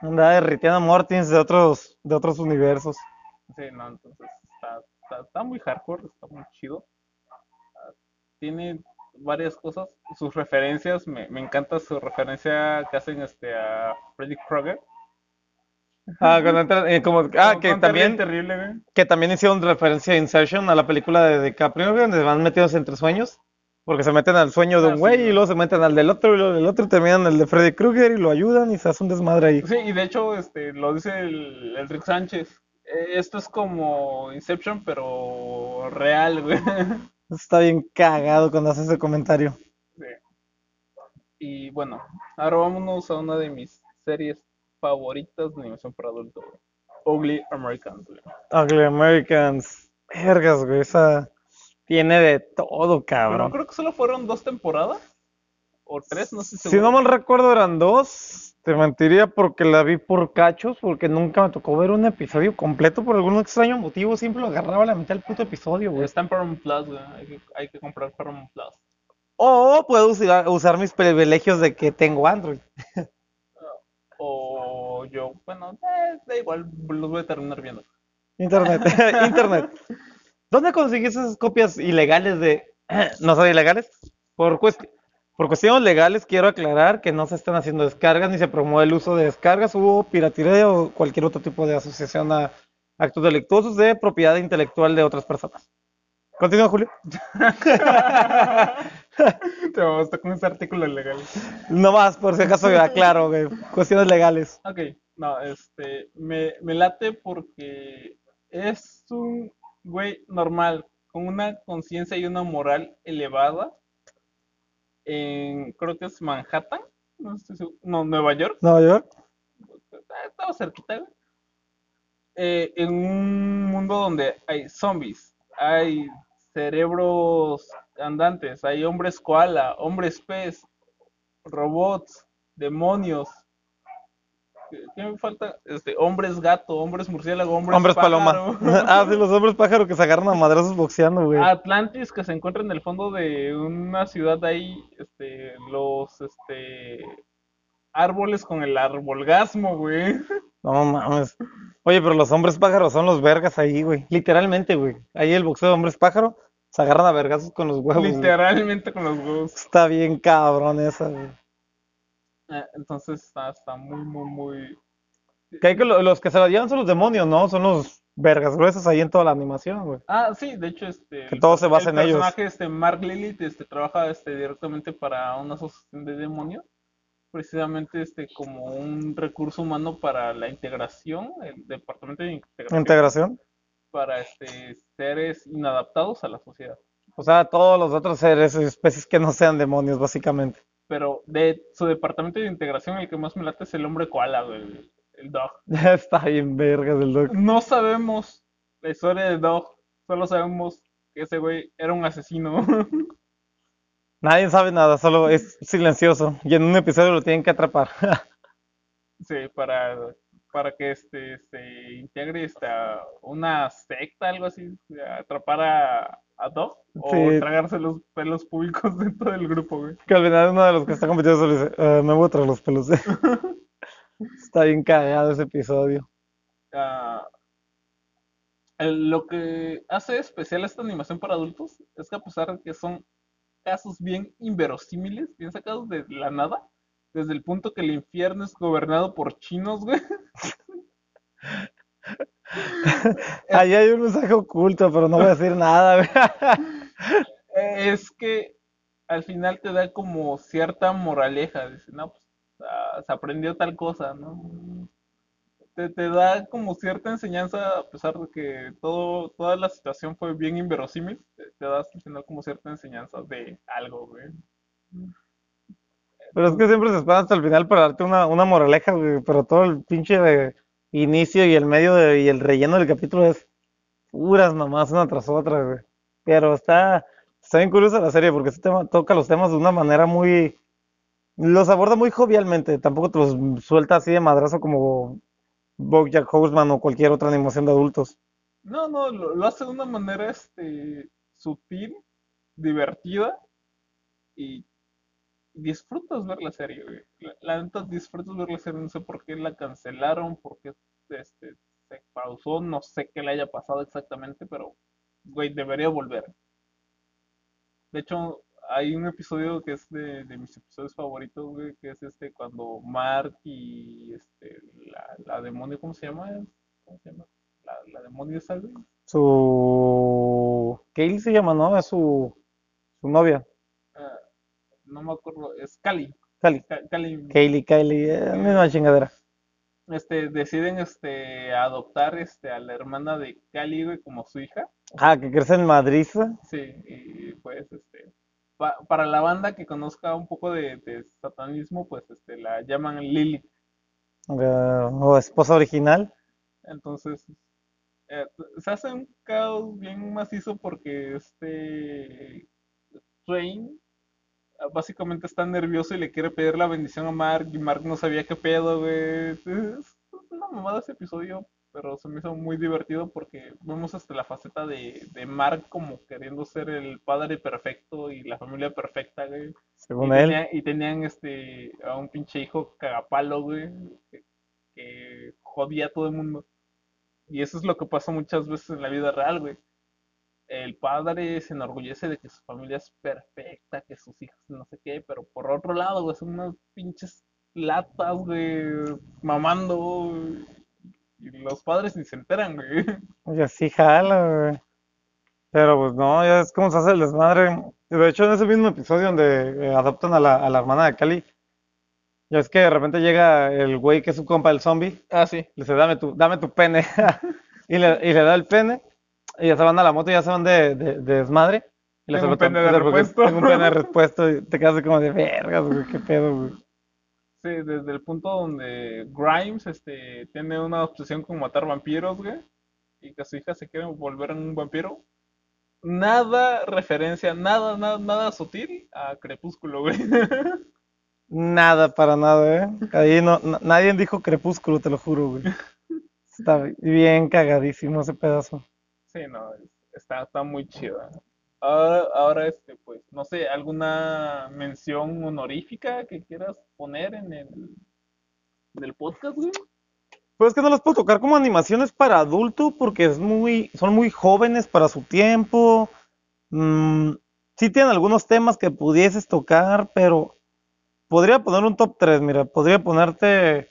Andaba derritiendo Mortins de otros, de otros universos. Sí, no, entonces está, está, está muy hardcore, está muy chido. Tiene varias cosas, sus referencias, me, me encanta su referencia que hacen este a Freddy Krueger. Ah, cuando entra- eh, como, ah, Como- que también, terrible, güey. que también hicieron referencia a Insertion, a la película de DiCaprio, güey, donde van metidos entre sueños, porque se meten al sueño de Ah, un sí, güey y luego se meten al del otro y luego del otro y terminan el de Freddy Krueger y lo ayudan y se hace un desmadre ahí. Sí, y de hecho, este, lo dice el, el Rick Sánchez. Eh, Esto es como Inception, pero real, güey. Está bien cagado cuando hace ese comentario. Sí. Y bueno, ahora vámonos a una de mis series favoritas de animación para adultos, güey. Ugly Americans, güey. Ugly Americans. Vergas, güey, esa tiene de todo, Pero cabrón. creo que solo fueron dos temporadas. O tres, no sé Si seguro. no mal recuerdo eran dos, te mentiría porque la vi por cachos, porque nunca me tocó ver un episodio completo por algún extraño motivo, siempre lo agarraba a la mitad del puto episodio, güey. Está en Paramount Plus, güey. Hay que, hay que comprar Paramount Plus. O puedo usar, usar mis privilegios de que tengo Android. O yo, bueno, eh, da igual, los voy a terminar viendo. Internet, internet. ¿Dónde conseguiste esas copias ilegales de... ¿No son ilegales? Por, cuest- por cuestiones legales quiero aclarar que no se están haciendo descargas ni se promueve el uso de descargas o piratería o cualquier otro tipo de asociación a actos delictuosos de propiedad intelectual de otras personas. Continúa, Julio. Te basta con ese artículo legal. No más, por si acaso aclaro, güey. Cuestiones legales. Ok, no, este, me, me late porque es un güey normal, con una conciencia y una moral elevada en, creo que es Manhattan, no estoy seguro, no, Nueva York, Nueva York. Ah, estaba cerquita, güey. Eh, en un mundo donde hay zombies, hay cerebros andantes, hay hombres koala, hombres pez, robots, demonios. ¿Qué, me falta? Este, hombres gato, hombres murciélago, hombres, Hombres paloma. pájaro. Ah, sí, los hombres pájaro que se agarran a madrazos boxeando, güey. Atlantis que se encuentra en el fondo de una ciudad ahí, este, los, este, árboles con el arbolgasmo, güey. No mames. Oye, pero los hombres pájaros son los vergas ahí, güey. Literalmente, güey. Ahí el boxeo de hombres pájaro se agarran a vergazos con los huevos. güey. Literalmente con los huevos. Está bien cabrón esa, güey. Eh, Entonces está, está muy, muy, muy. Que hay que lo- los que se la llevan son los demonios, ¿no? Son los vergas gruesos ahí en toda la animación, güey. Ah, sí, de hecho, este. Que todo se basa el en ellos. personaje, este, Mark Lilith, este, trabaja, este, directamente para una asociación de demonios. Precisamente, este, como un recurso humano para la integración, el departamento de integración, Integración. Para, este, seres inadaptados a la sociedad. O sea, todos los otros seres especies que no sean demonios, básicamente. Pero de su departamento de integración, el que más me late es el hombre koala, el, el dog. Está bien vergas el doc. No sabemos la historia de Dog, solo sabemos que ese güey era un asesino. Nadie sabe nada, solo es silencioso. Y en un episodio lo tienen que atrapar. Sí, para, para que este se integre este, a una secta, algo así, atrapar a, a o Sí. tragarse los pelos públicos dentro del grupo, güey. Que al final uno de los que está compitiendo solo dice, "Ah, me voy a traer los pelos. Está bien cagado ese episodio. Ah, el- lo que hace especial esta animación para adultos es que a pesar de que son casos bien inverosímiles, bien sacados de la nada, desde el punto que el infierno es gobernado por chinos, güey. Ahí hay un mensaje oculto, pero no voy a decir nada. güey. Es que al final te da como cierta moraleja, dice, no, pues ah, se aprendió tal cosa, ¿no? Te, te da como cierta enseñanza, a pesar de que todo, toda la situación fue bien inverosímil, te, te da al final como cierta enseñanza de algo, güey. Pero es que siempre se espera hasta el final para darte una, una moraleja, güey. Pero todo el pinche de inicio y el medio de- y el relleno del capítulo es puras mamás una tras otra, güey. Pero está, está bien curiosa la serie porque este tema toca los temas de una manera muy... Los aborda muy jovialmente, tampoco te los suelta así de madrazo como BoJack Horseman o cualquier otra animación de adultos. No, no, lo, lo hace de una manera este, sutil, divertida y, disfrutas ver la serie, güey. La, neta disfrutas ver la serie, no sé por qué la cancelaron, por qué este, se pausó, no sé qué le haya pasado exactamente, pero, güey, debería volver. De hecho, hay un episodio que es de, de mis episodios favoritos, güey, que es este cuando Mark y este la, la demonio, ¿cómo se llama? ¿Cómo se llama? La, la demonio esa, güey. Su... Kaylee se llama, ¿no? Es su, su novia. Ah, no me acuerdo, es Cali. Cali. Ca- Cali, Kaylee, Kylie, eh, misma chingadera. este, deciden este adoptar este a la hermana de Cali, güey, como su hija. Ah, que crece en Madrid. Sí, y pues este pa- para la banda que conozca un poco de, de satanismo, pues este la llaman Lilith. eh, o esposa original. Entonces, eh, se hace un caos bien macizo porque este Twain ah, básicamente está nervioso y le quiere pedir la bendición a Mark y Mark no sabía qué pedo, güey. Es una mamada ese episodio, pero se me hizo muy divertido porque vemos hasta la faceta de, de Mark como queriendo ser el padre perfecto y la familia perfecta, güey. Según Y, él. tenía- y tenían este a un pinche hijo cagapalo, güey, que, que jodía a todo el mundo. Y eso es lo que pasa muchas veces en la vida real, güey. El padre se enorgullece de que su familia es perfecta, que sus hijos no sé qué, pero por otro lado, güey, son unas pinches latas, güey, mamando. Y los padres ni se enteran, güey. Oye, sí, jala, güey. Pero pues no, ya es como se hace el desmadre. De hecho, en ese mismo episodio donde eh, adoptan a la, a la hermana de Cali, ya es que de repente llega el güey que es su compa, el zombie, Ah, sí. le dice, dame tu, dame tu pene. Y le, y le da el pene, y ya se van a la moto y ya se van de, de, de desmadre. Y le Tengo un pene de repuesto. Tengo un pene de repuesto y te quedas como de vergas, güey, qué pedo, güey. Sí, desde el punto donde Grimes este, tiene una obsesión con matar vampiros, güey, y que su hija se quiere volver en un vampiro. Nada referencia, nada, nada, nada sutil a Crepúsculo, güey. Nada, para nada, ¿eh? Ahí no, na- nadie dijo crepúsculo, te lo juro, güey. Está bien cagadísimo ese pedazo. No, es- está, está muy chida. Ahora, ahora, este, pues, no sé, ¿alguna mención honorífica que quieras poner en el, en podcast, güey? Pues es que no las puedo tocar como animaciones para adulto porque es muy, son muy jóvenes para su tiempo. Mm, sí tienen algunos temas que pudieses tocar, pero podría poner un top 3, mira, podría ponerte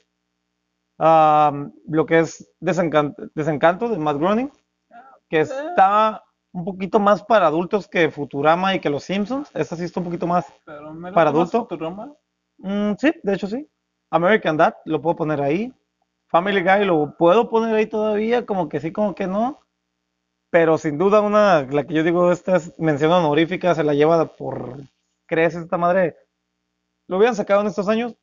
ah, lo que es Desencan- Desencanto de Matt Groening, que está un poquito más para adultos que Futurama y que Los Simpsons. Esta sí está un poquito más Pero me ¿Para adulto? Futurama. Mm, sí, de hecho sí. American Dad lo puedo poner ahí. Family Guy lo puedo poner ahí todavía, como que sí, como que no. Pero sin duda una, la que yo digo, esta es mención honorífica, se la lleva por creces esta madre. Lo hubieran sacado en estos años,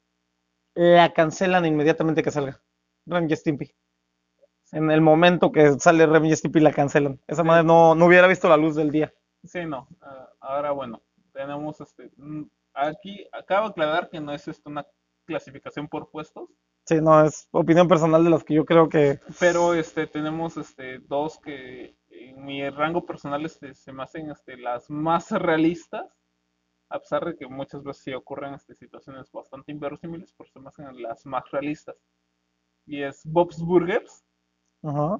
la cancelan inmediatamente que salga. Rem y Stimpy. En el momento que sale Rem y la cancelan. Esa Sí. madre no, no hubiera visto la luz del día. Sí, no. ah, ahora, bueno, tenemos este. mm, Aquí acabo de aclarar que no es esto una clasificación por puestos, Sí, no, es opinión personal de las que yo creo que pero este tenemos este dos que en mi rango personal este, se me hacen este, las más realistas, a pesar de que muchas veces sí ocurren este, situaciones bastante inverosímiles, pero se me hacen las más realistas. Y es Bob's Burgers, Ajá.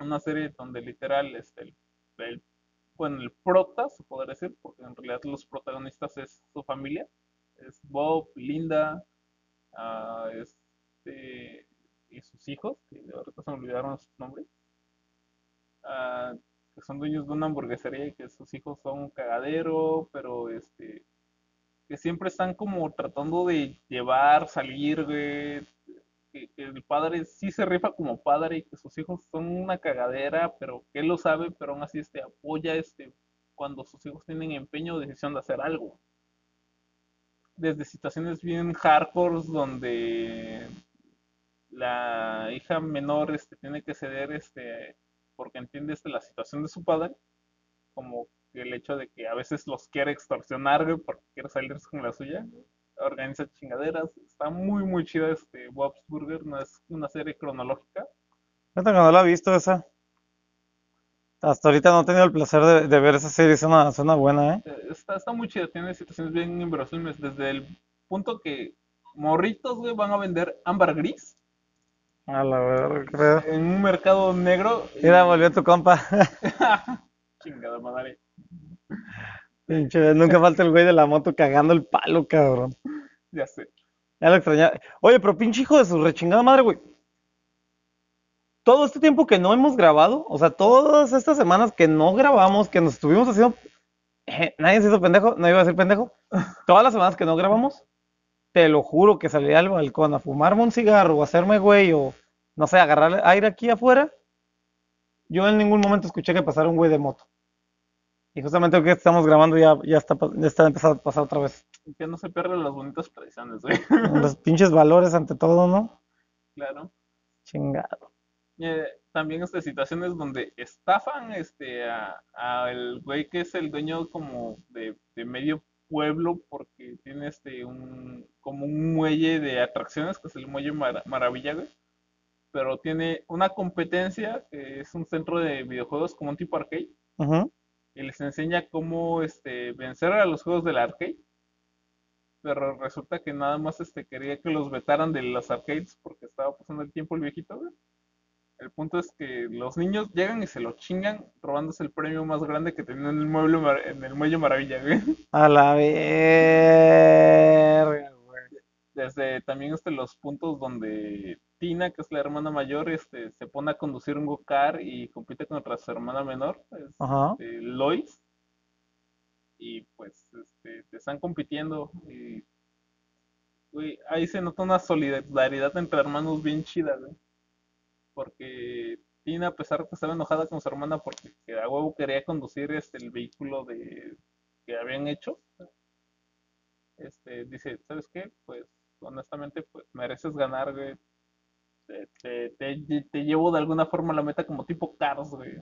una serie donde literal este, el, bueno, el prota, se podría decir, porque en realidad los protagonistas es su familia, es Bob, Linda, ah, este, y sus hijos, que ahorita se me olvidaron sus nombres, ah, que son dueños de una hamburguesería y que sus hijos son un cagadero, pero este, que siempre están como tratando de llevar, salir, güey, que, el padre sí se rifa como padre y que sus hijos son una cagadera, pero que él lo sabe, pero aún así este, apoya este, cuando sus hijos tienen empeño o decisión de hacer algo. Desde situaciones bien hardcore donde la hija menor este, tiene que ceder este, porque entiende este, la situación de su padre, como el hecho de que a veces los quiere extorsionar porque quiere salirse con la suya organiza chingaderas. Está muy, muy chida este Bob's Burger. No es una serie cronológica. Fíjate que no la he visto esa. Hasta ahorita no he tenido el placer de, de ver esa serie, suena, suena buena, ¿eh? Eh, Está, está muy chida, tiene situaciones bien inverosímiles. Desde el punto que morritos, güey, van a vender ámbar gris A la verga, qué pedo. en un mercado negro. y- Mira, volvió tu compa. Chingada madre. Pinche, nunca falta el güey de la moto cagando el palo, cabrón. Ya sé. Ya lo extrañaba. Oye, pero pinche hijo de su rechingada madre, güey. Todo este tiempo que no hemos grabado, o sea, todas estas semanas que no grabamos, que nos estuvimos haciendo. eh, nadie se hizo pendejo, no iba a decir pendejo. Todas las semanas que no grabamos, te lo juro que salí al balcón a fumarme un cigarro o a hacerme güey o no sé, agarrar aire aquí afuera. Yo en ningún momento escuché que pasara un güey de moto. Y justamente lo que estamos grabando ya, ya está, ya está empezando a pasar otra vez. Que no se pierdan las bonitas tradiciones, güey. Los pinches valores ante todo, ¿no? Claro. Chingado. Eh, también este, situaciones donde estafan este, a, a el güey que es el dueño como de, de medio pueblo porque tiene este un como un muelle de atracciones que es el muelle Mara- Maravilla, güey. Pero tiene una competencia que es un centro de videojuegos como un tipo arcade Ujú. Y les enseña cómo este, vencer a los juegos del arcade. Pero resulta que nada más este, quería que los vetaran de los arcades porque estaba pasando el tiempo el viejito, güey. El punto es que los niños llegan y se lo chingan robándose el premio más grande que tenían en el mueble mar- en el muelle Maravilla, güey. A la verga, güey. Desde también este, los puntos donde Tina, que es la hermana mayor, este, se pone a conducir un go-kart y compite contra su hermana menor, este, Lois. Y pues este, están compitiendo y güey, ahí se nota una solidaridad entre hermanos bien chida, güey. Porque Tina, a pesar de que estaba enojada con su hermana porque que a huevo quería conducir este, el vehículo de, que habían hecho, este, dice, ¿sabes qué? Pues honestamente, pues mereces ganar, güey. Te, te, te- te llevo de alguna forma a la meta como tipo Cars, güey.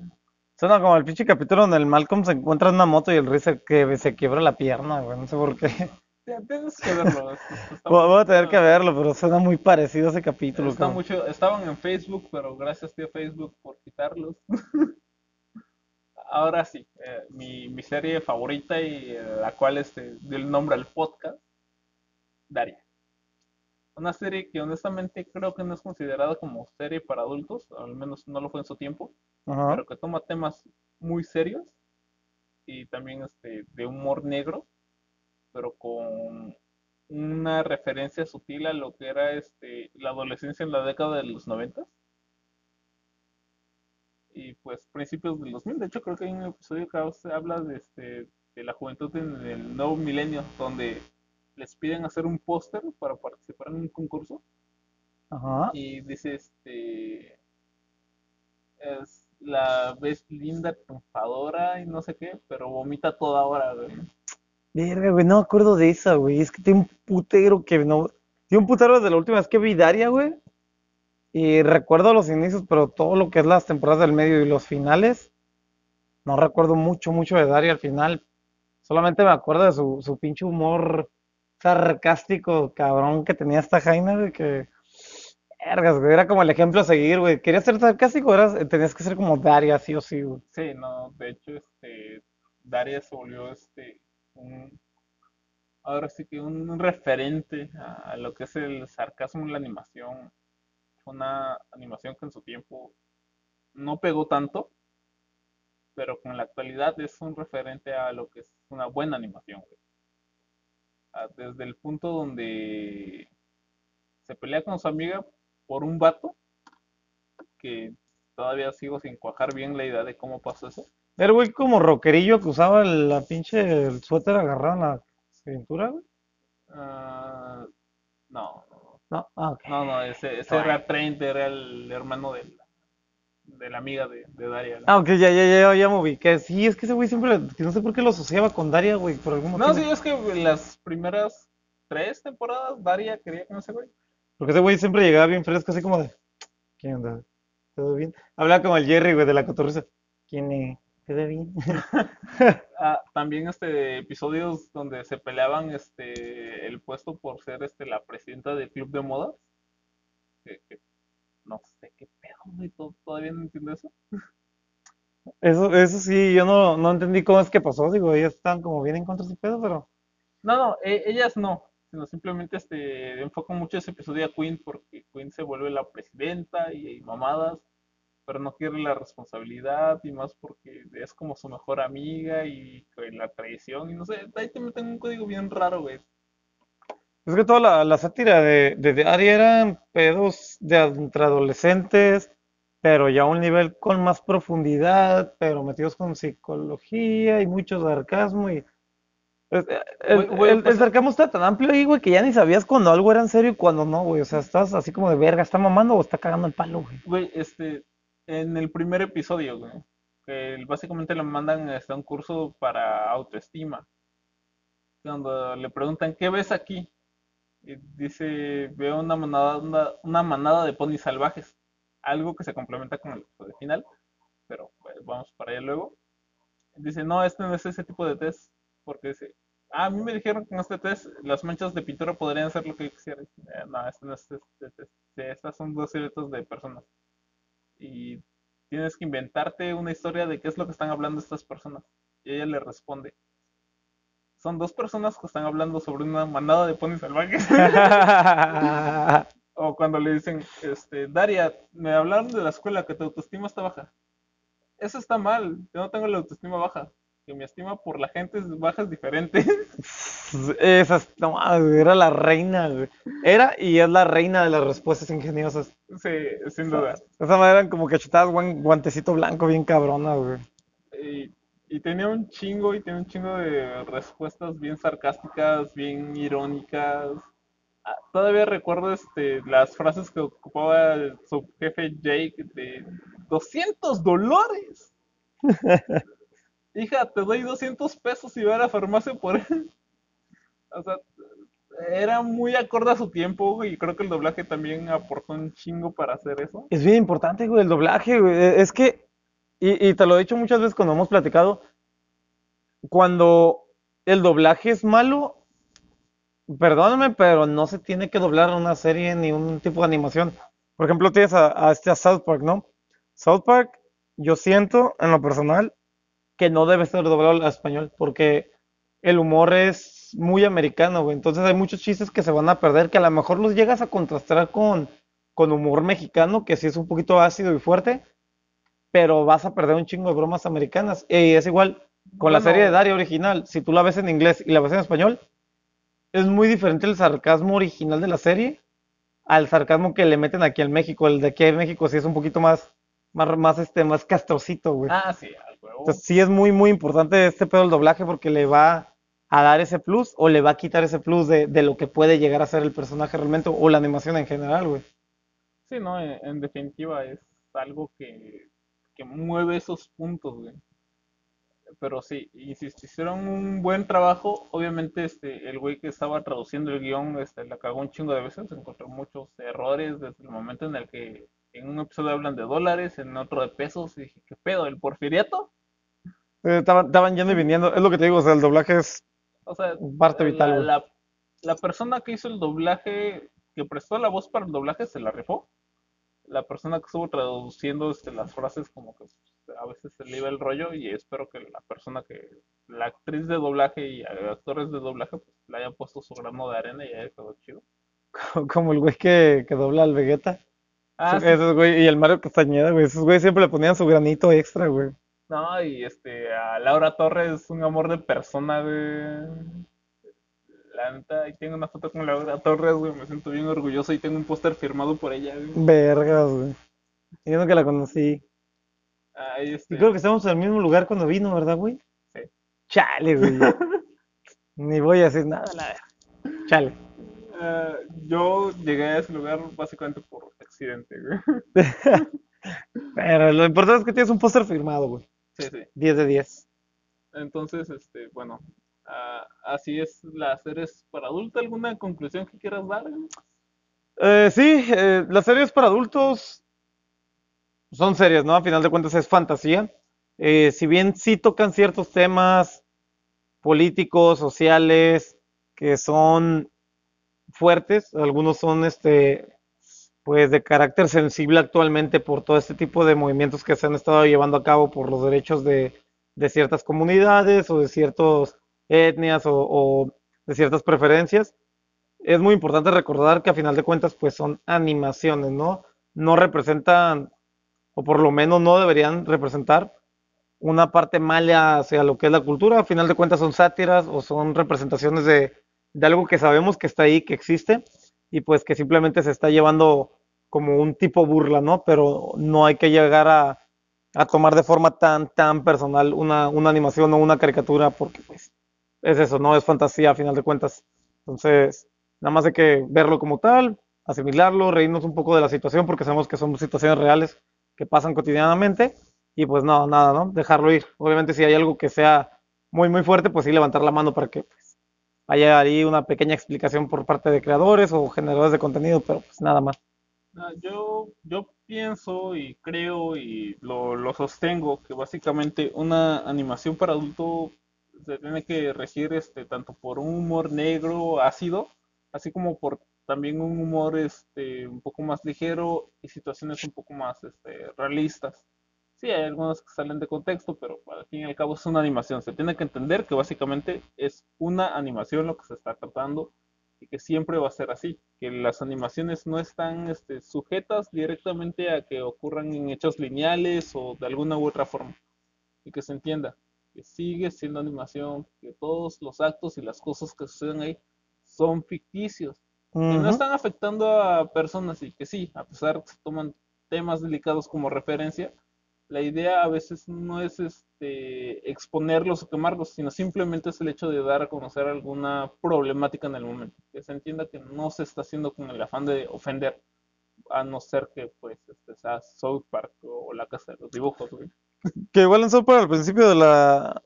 Suena como el pinche capítulo donde el Malcolm se encuentra en una moto y el Riz se, que se quiebra la pierna, güey. No sé por qué. Tienes que verlo. Voy a tener que verlo, pero suena muy parecido a ese capítulo, Está mucho, estaban en Facebook, pero gracias tío Facebook por quitarlos. Ahora sí, eh, mi, mi serie favorita y eh, la cual este, dio el nombre al podcast, Daria. Una serie que honestamente creo que no es considerada como serie para adultos, al menos no lo fue en su tiempo, Ajá. pero que toma temas muy serios y también este, de humor negro, pero con una referencia sutil a lo que era este, la adolescencia en la década de los 90 y pues principios del 2000. De hecho, creo que hay un episodio que se habla de, este, de la juventud en el nuevo milenio, donde les piden hacer un póster para participar en un concurso Ajá. y dice este es la ves linda triunfadora y no sé qué pero vomita toda hora güey Verga, güey, no me acuerdo de esa, güey. Es que tiene un putero que no. Tiene un putero desde la última vez que vi Daria, güey. Y recuerdo los inicios, pero todo lo que es las temporadas del medio y los finales. No recuerdo mucho, mucho de Daria al final. Solamente me acuerdo de su, su pinche humor sarcástico, cabrón, que tenía esta Jaina, güey, que. Vergas, güey, era como el ejemplo a seguir, güey. ¿Querías ser sarcástico? Eras, tenías que ser como Daria, sí o sí, sí no de hecho este Daria se volvió este un ahora sí que un referente a, lo que es el sarcasmo en la animación una animación que en su tiempo no pegó tanto pero con la actualidad es un referente a lo que es una buena animación güey. Desde el punto donde se pelea con su amiga por un vato que todavía sigo sin cuajar bien la idea de cómo pasó eso. Era güey como rockerillo que usaba el- la pinche el suéter agarrado en la cintura, güey. Ah, no, no, No, ah, ok. no, no, ese, ese era Trent, era el hermano de la, de la amiga de, de Daria. ¿no? Ah, ok, ya, ya, ya, ya me ubiqué. Sí, es que ese güey siempre, no sé por qué lo asociaba con Daria, güey, por algún No, motivo. sí, es que las primeras tres temporadas Daria quería con ese güey. Porque ese güey siempre llegaba bien fresco, así como de, ¿qué onda? ¿Todo bien? Hablaba como el Jerry, güey, de la cotorriza. ¿Quién es? ¿Todo bien? Ah, también este episodios donde se peleaban este el puesto por ser este la presidenta del club de modas. Que, que no sé qué pedo, güey, to- todavía no entiendo eso. Eso, eso sí, yo no, no entendí cómo es que pasó, digo, ellas están como bien en contra de su pedo, pero... No, no, e- ellas no, sino simplemente este enfocan mucho ese episodio a Queen porque Queen se vuelve la presidenta y, y mamadas, pero no quiere la responsabilidad y más porque es como su mejor amiga y la traición y no sé, ahí te meten un código bien raro, güey. Es que toda la, la sátira de, de eran pedos de entre adolescentes, pero ya a un nivel con más profundidad, pero metidos con psicología y mucho sarcasmo y... El, Güey, güey, el- el pues- sarcasmo está tan amplio ahí, güey, que ya ni sabías cuando algo era en serio y cuando no, güey. O sea, estás así como de verga, ¿está mamando o está cagando el palo, güey? Güey, este, en el primer episodio, güey, que básicamente le mandan este, a un curso para autoestima, cuando le preguntan, ¿qué ves aquí? Dice, veo una manada, una, manada de ponis salvajes, algo que se complementa con el final, pero pues, vamos para allá luego. Dice, no, este no es ese tipo de test, porque dice, ah, a mí me dijeron que con este test las manchas de pintura podrían ser lo que yo quisiera. Y, "Eh, no, este no es este test, estas son dos siluetas de personas y tienes que inventarte una historia de qué es lo que están hablando estas personas. Y ella le responde. Son dos personas que están hablando sobre una manada de ponis salvajes. o cuando le dicen, este, Daria, me hablaron de la escuela que tu autoestima está baja. Eso está mal, yo no tengo la autoestima baja. Que mi estima por la gente es baja es diferente. Esa, es- no, era la reina, güey. Era y es la reina de las respuestas ingeniosas. sí, sin duda. Esa manera eran como cachetadas, guan- guantecito blanco, bien cabrona, güey. Y, y tenía un chingo, y tenía un chingo de respuestas bien sarcásticas, bien irónicas. Ah, Todavía recuerdo este, las frases que ocupaba el- su jefe Jake de 200 dólares. Hija, te doy 200 pesos y ve a la farmacia por él. O sea, era muy acorde a su tiempo, güey, y creo que el doblaje también aportó un chingo para hacer eso. Es bien importante, güey, el doblaje, güey. Es que, y, y te lo he dicho muchas veces cuando hemos platicado, cuando el doblaje es malo, perdóname, pero no se tiene que doblar una serie ni un tipo de animación. Por ejemplo, tienes a, a este South Park, ¿no? South Park, yo siento en lo personal que no debe ser doblado al español porque el humor es muy americano, güey. Entonces hay muchos chistes que se van a perder, que a lo mejor los llegas a contrastar con, con humor mexicano, que sí es un poquito ácido y fuerte, pero vas a perder un chingo de bromas americanas. Y es igual con la serie de Daria original, si tú la ves en inglés y la ves en español, es muy diferente el sarcasmo original de la serie al sarcasmo que le meten aquí en México. El de aquí en México sí es un poquito más, más, más, este, más castrocito, güey. Ah, sí, al huevo. Entonces sí es muy, muy importante este pedo del doblaje porque le va a dar ese plus o le va a quitar ese plus de, de lo que puede llegar a ser el personaje realmente o la animación en general, güey. Sí, no, en, en definitiva es algo que, que mueve esos puntos, güey. Pero sí, si hicieron un buen trabajo, obviamente este, el güey que estaba traduciendo el guion este, la cagó un chingo de veces, encontró muchos errores desde el momento en el que en un episodio hablan de dólares, en otro de pesos, y dije, ¿qué pedo? ¿El porfiriato? Eh, Estaban, estaban yendo y viniendo, es lo que te digo, o sea, el doblaje es O sea, parte vital, la, la persona que hizo el doblaje, que prestó la voz para el doblaje, se la rifó. La persona que estuvo traduciendo este, las frases, como que a veces se le iba el rollo, y espero que la persona que, la actriz de doblaje y actores de doblaje, pues le haya puesto su grano de arena y haya quedado chido. como el güey que, que dobla al Vegeta. Ah, sí. Esos güey, y el Mario Castañeda, güey, esos güey siempre le ponían su granito extra, güey. No, y este, a Laura Torres, un amor de persona, güey. La neta, ahí tengo una foto con Laura Torres, güey, me siento bien orgulloso y tengo un póster firmado por ella, güey. Vergas, güey. Yo nunca la conocí. Ahí este, Y creo que estamos en el mismo lugar cuando vino, ¿verdad, güey? Sí. Chale, güey. Ni voy a decir nada, la verdad. Chale. eh, yo llegué a ese lugar básicamente por accidente, güey. Pero lo importante es que tienes un póster firmado, güey. Sí, sí. 10 de 10. Entonces, este, bueno, ah, así es la serie es para adulta. ¿Alguna conclusión que quieras dar? Eh, sí, eh, las series para adultos son series, ¿no? A final de cuentas es fantasía. Eh, si bien sí tocan ciertos temas políticos, sociales, que son fuertes, algunos son este pues de carácter sensible actualmente por todo este tipo de movimientos que se han estado llevando a cabo por los derechos de, de ciertas comunidades o de ciertas etnias o, o de ciertas preferencias. Es muy importante recordar que a final de cuentas pues son animaciones, ¿no? No representan, o por lo menos no deberían representar una parte mala hacia lo que es la cultura. A final de cuentas son sátiras o son representaciones de, de algo que sabemos que está ahí, que existe, y pues que simplemente se está llevando como un tipo burla, ¿no? Pero no hay que llegar a, a tomar de forma tan, tan personal una, una animación o una caricatura, porque pues es eso, ¿no? Es fantasía a final de cuentas. Entonces, nada más hay que verlo como tal, asimilarlo, reírnos un poco de la situación, porque sabemos que son situaciones reales que pasan cotidianamente, y pues no, nada, ¿no? Dejarlo ir. Obviamente si hay algo que sea muy, muy fuerte, pues sí levantar la mano para que pues, haya ahí una pequeña explicación por parte de creadores o generadores de contenido, pero pues nada más. Ah, Yo, yo pienso y creo y lo, lo sostengo que básicamente una animación para adulto se tiene que regir este, tanto por un humor negro ácido, así como por también un humor este, un poco más ligero y situaciones un poco más este, realistas. Sí, hay algunas que salen de contexto, pero al fin y al cabo es una animación. Se tiene que entender que básicamente es una animación lo que se está tratando y que siempre va a ser así, que las animaciones no están este, sujetas directamente a que ocurran en hechos lineales o de alguna u otra forma. Y que se entienda que sigue siendo animación, que todos los actos y las cosas que suceden ahí son ficticios, que no están afectando a personas y que sí, a pesar que se toman temas delicados como referencia, la idea a veces no es este, exponerlos o quemarlos, sino simplemente es el hecho de dar a conocer alguna problemática en el momento, que se entienda que no se está haciendo con el afán de ofender, a no ser que pues este, sea South Park o la casa de los dibujos, güey. Que igual en South Park al principio de la,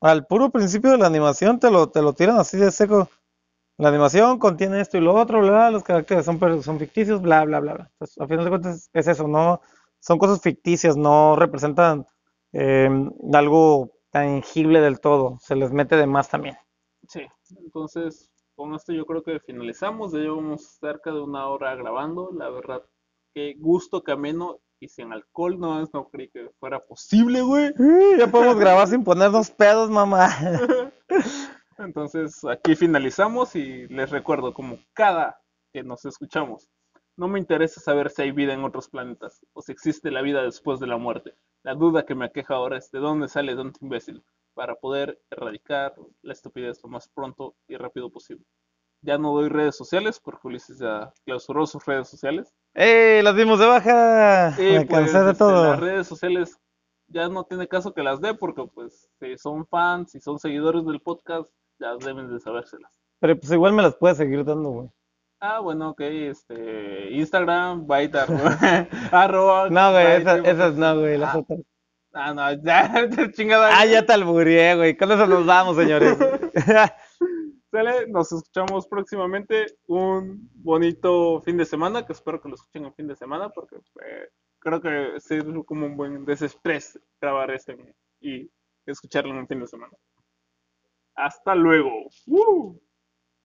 al puro principio de la animación te lo, te lo tiran así de seco. La animación contiene esto y lo otro, bla, bla, los caracteres son, son ficticios, bla, bla, bla, bla. Entonces, a final de cuentas es eso, no, son cosas ficticias, no representan eh, algo tangible del todo, se les mete de más también. Sí, entonces con esto yo creo que finalizamos, ya llevamos cerca de una hora grabando, la verdad, qué gusto, que ameno, y sin alcohol no es, no creí que fuera posible, güey. Ya podemos grabar sin ponernos pedos, mamá. Entonces aquí finalizamos y les recuerdo, como cada que nos escuchamos, no me interesa saber si hay vida en otros planetas o si existe la vida después de la muerte. La duda que me aqueja ahora es de dónde sale tanto imbécil para poder erradicar la estupidez lo más pronto y rápido posible. Ya no doy redes sociales porque Ulises ya clausuró sus redes sociales. ¡Ey! Las dimos de baja. Me pues cansé de este, todo. las redes sociales ya no tiene caso que las dé porque pues si son fans, si son seguidores del podcast, ya deben de sabérselas. Pero pues igual me las puedes seguir dando, güey. Ah, bueno, ok, este, Instagram, byte, arroba, No, güey, esas, pues, esas no, güey, las ah, otras. ah, no, ya, chingada. Ah, ya te albureé, güey. Con eso nos vamos, señores. Sale, nos escuchamos próximamente. Un bonito fin de semana, que espero que lo escuchen en fin de semana, porque eh, creo que es como un buen desestrés grabar este y escucharlo en un fin de semana. Hasta luego. ¡Uh!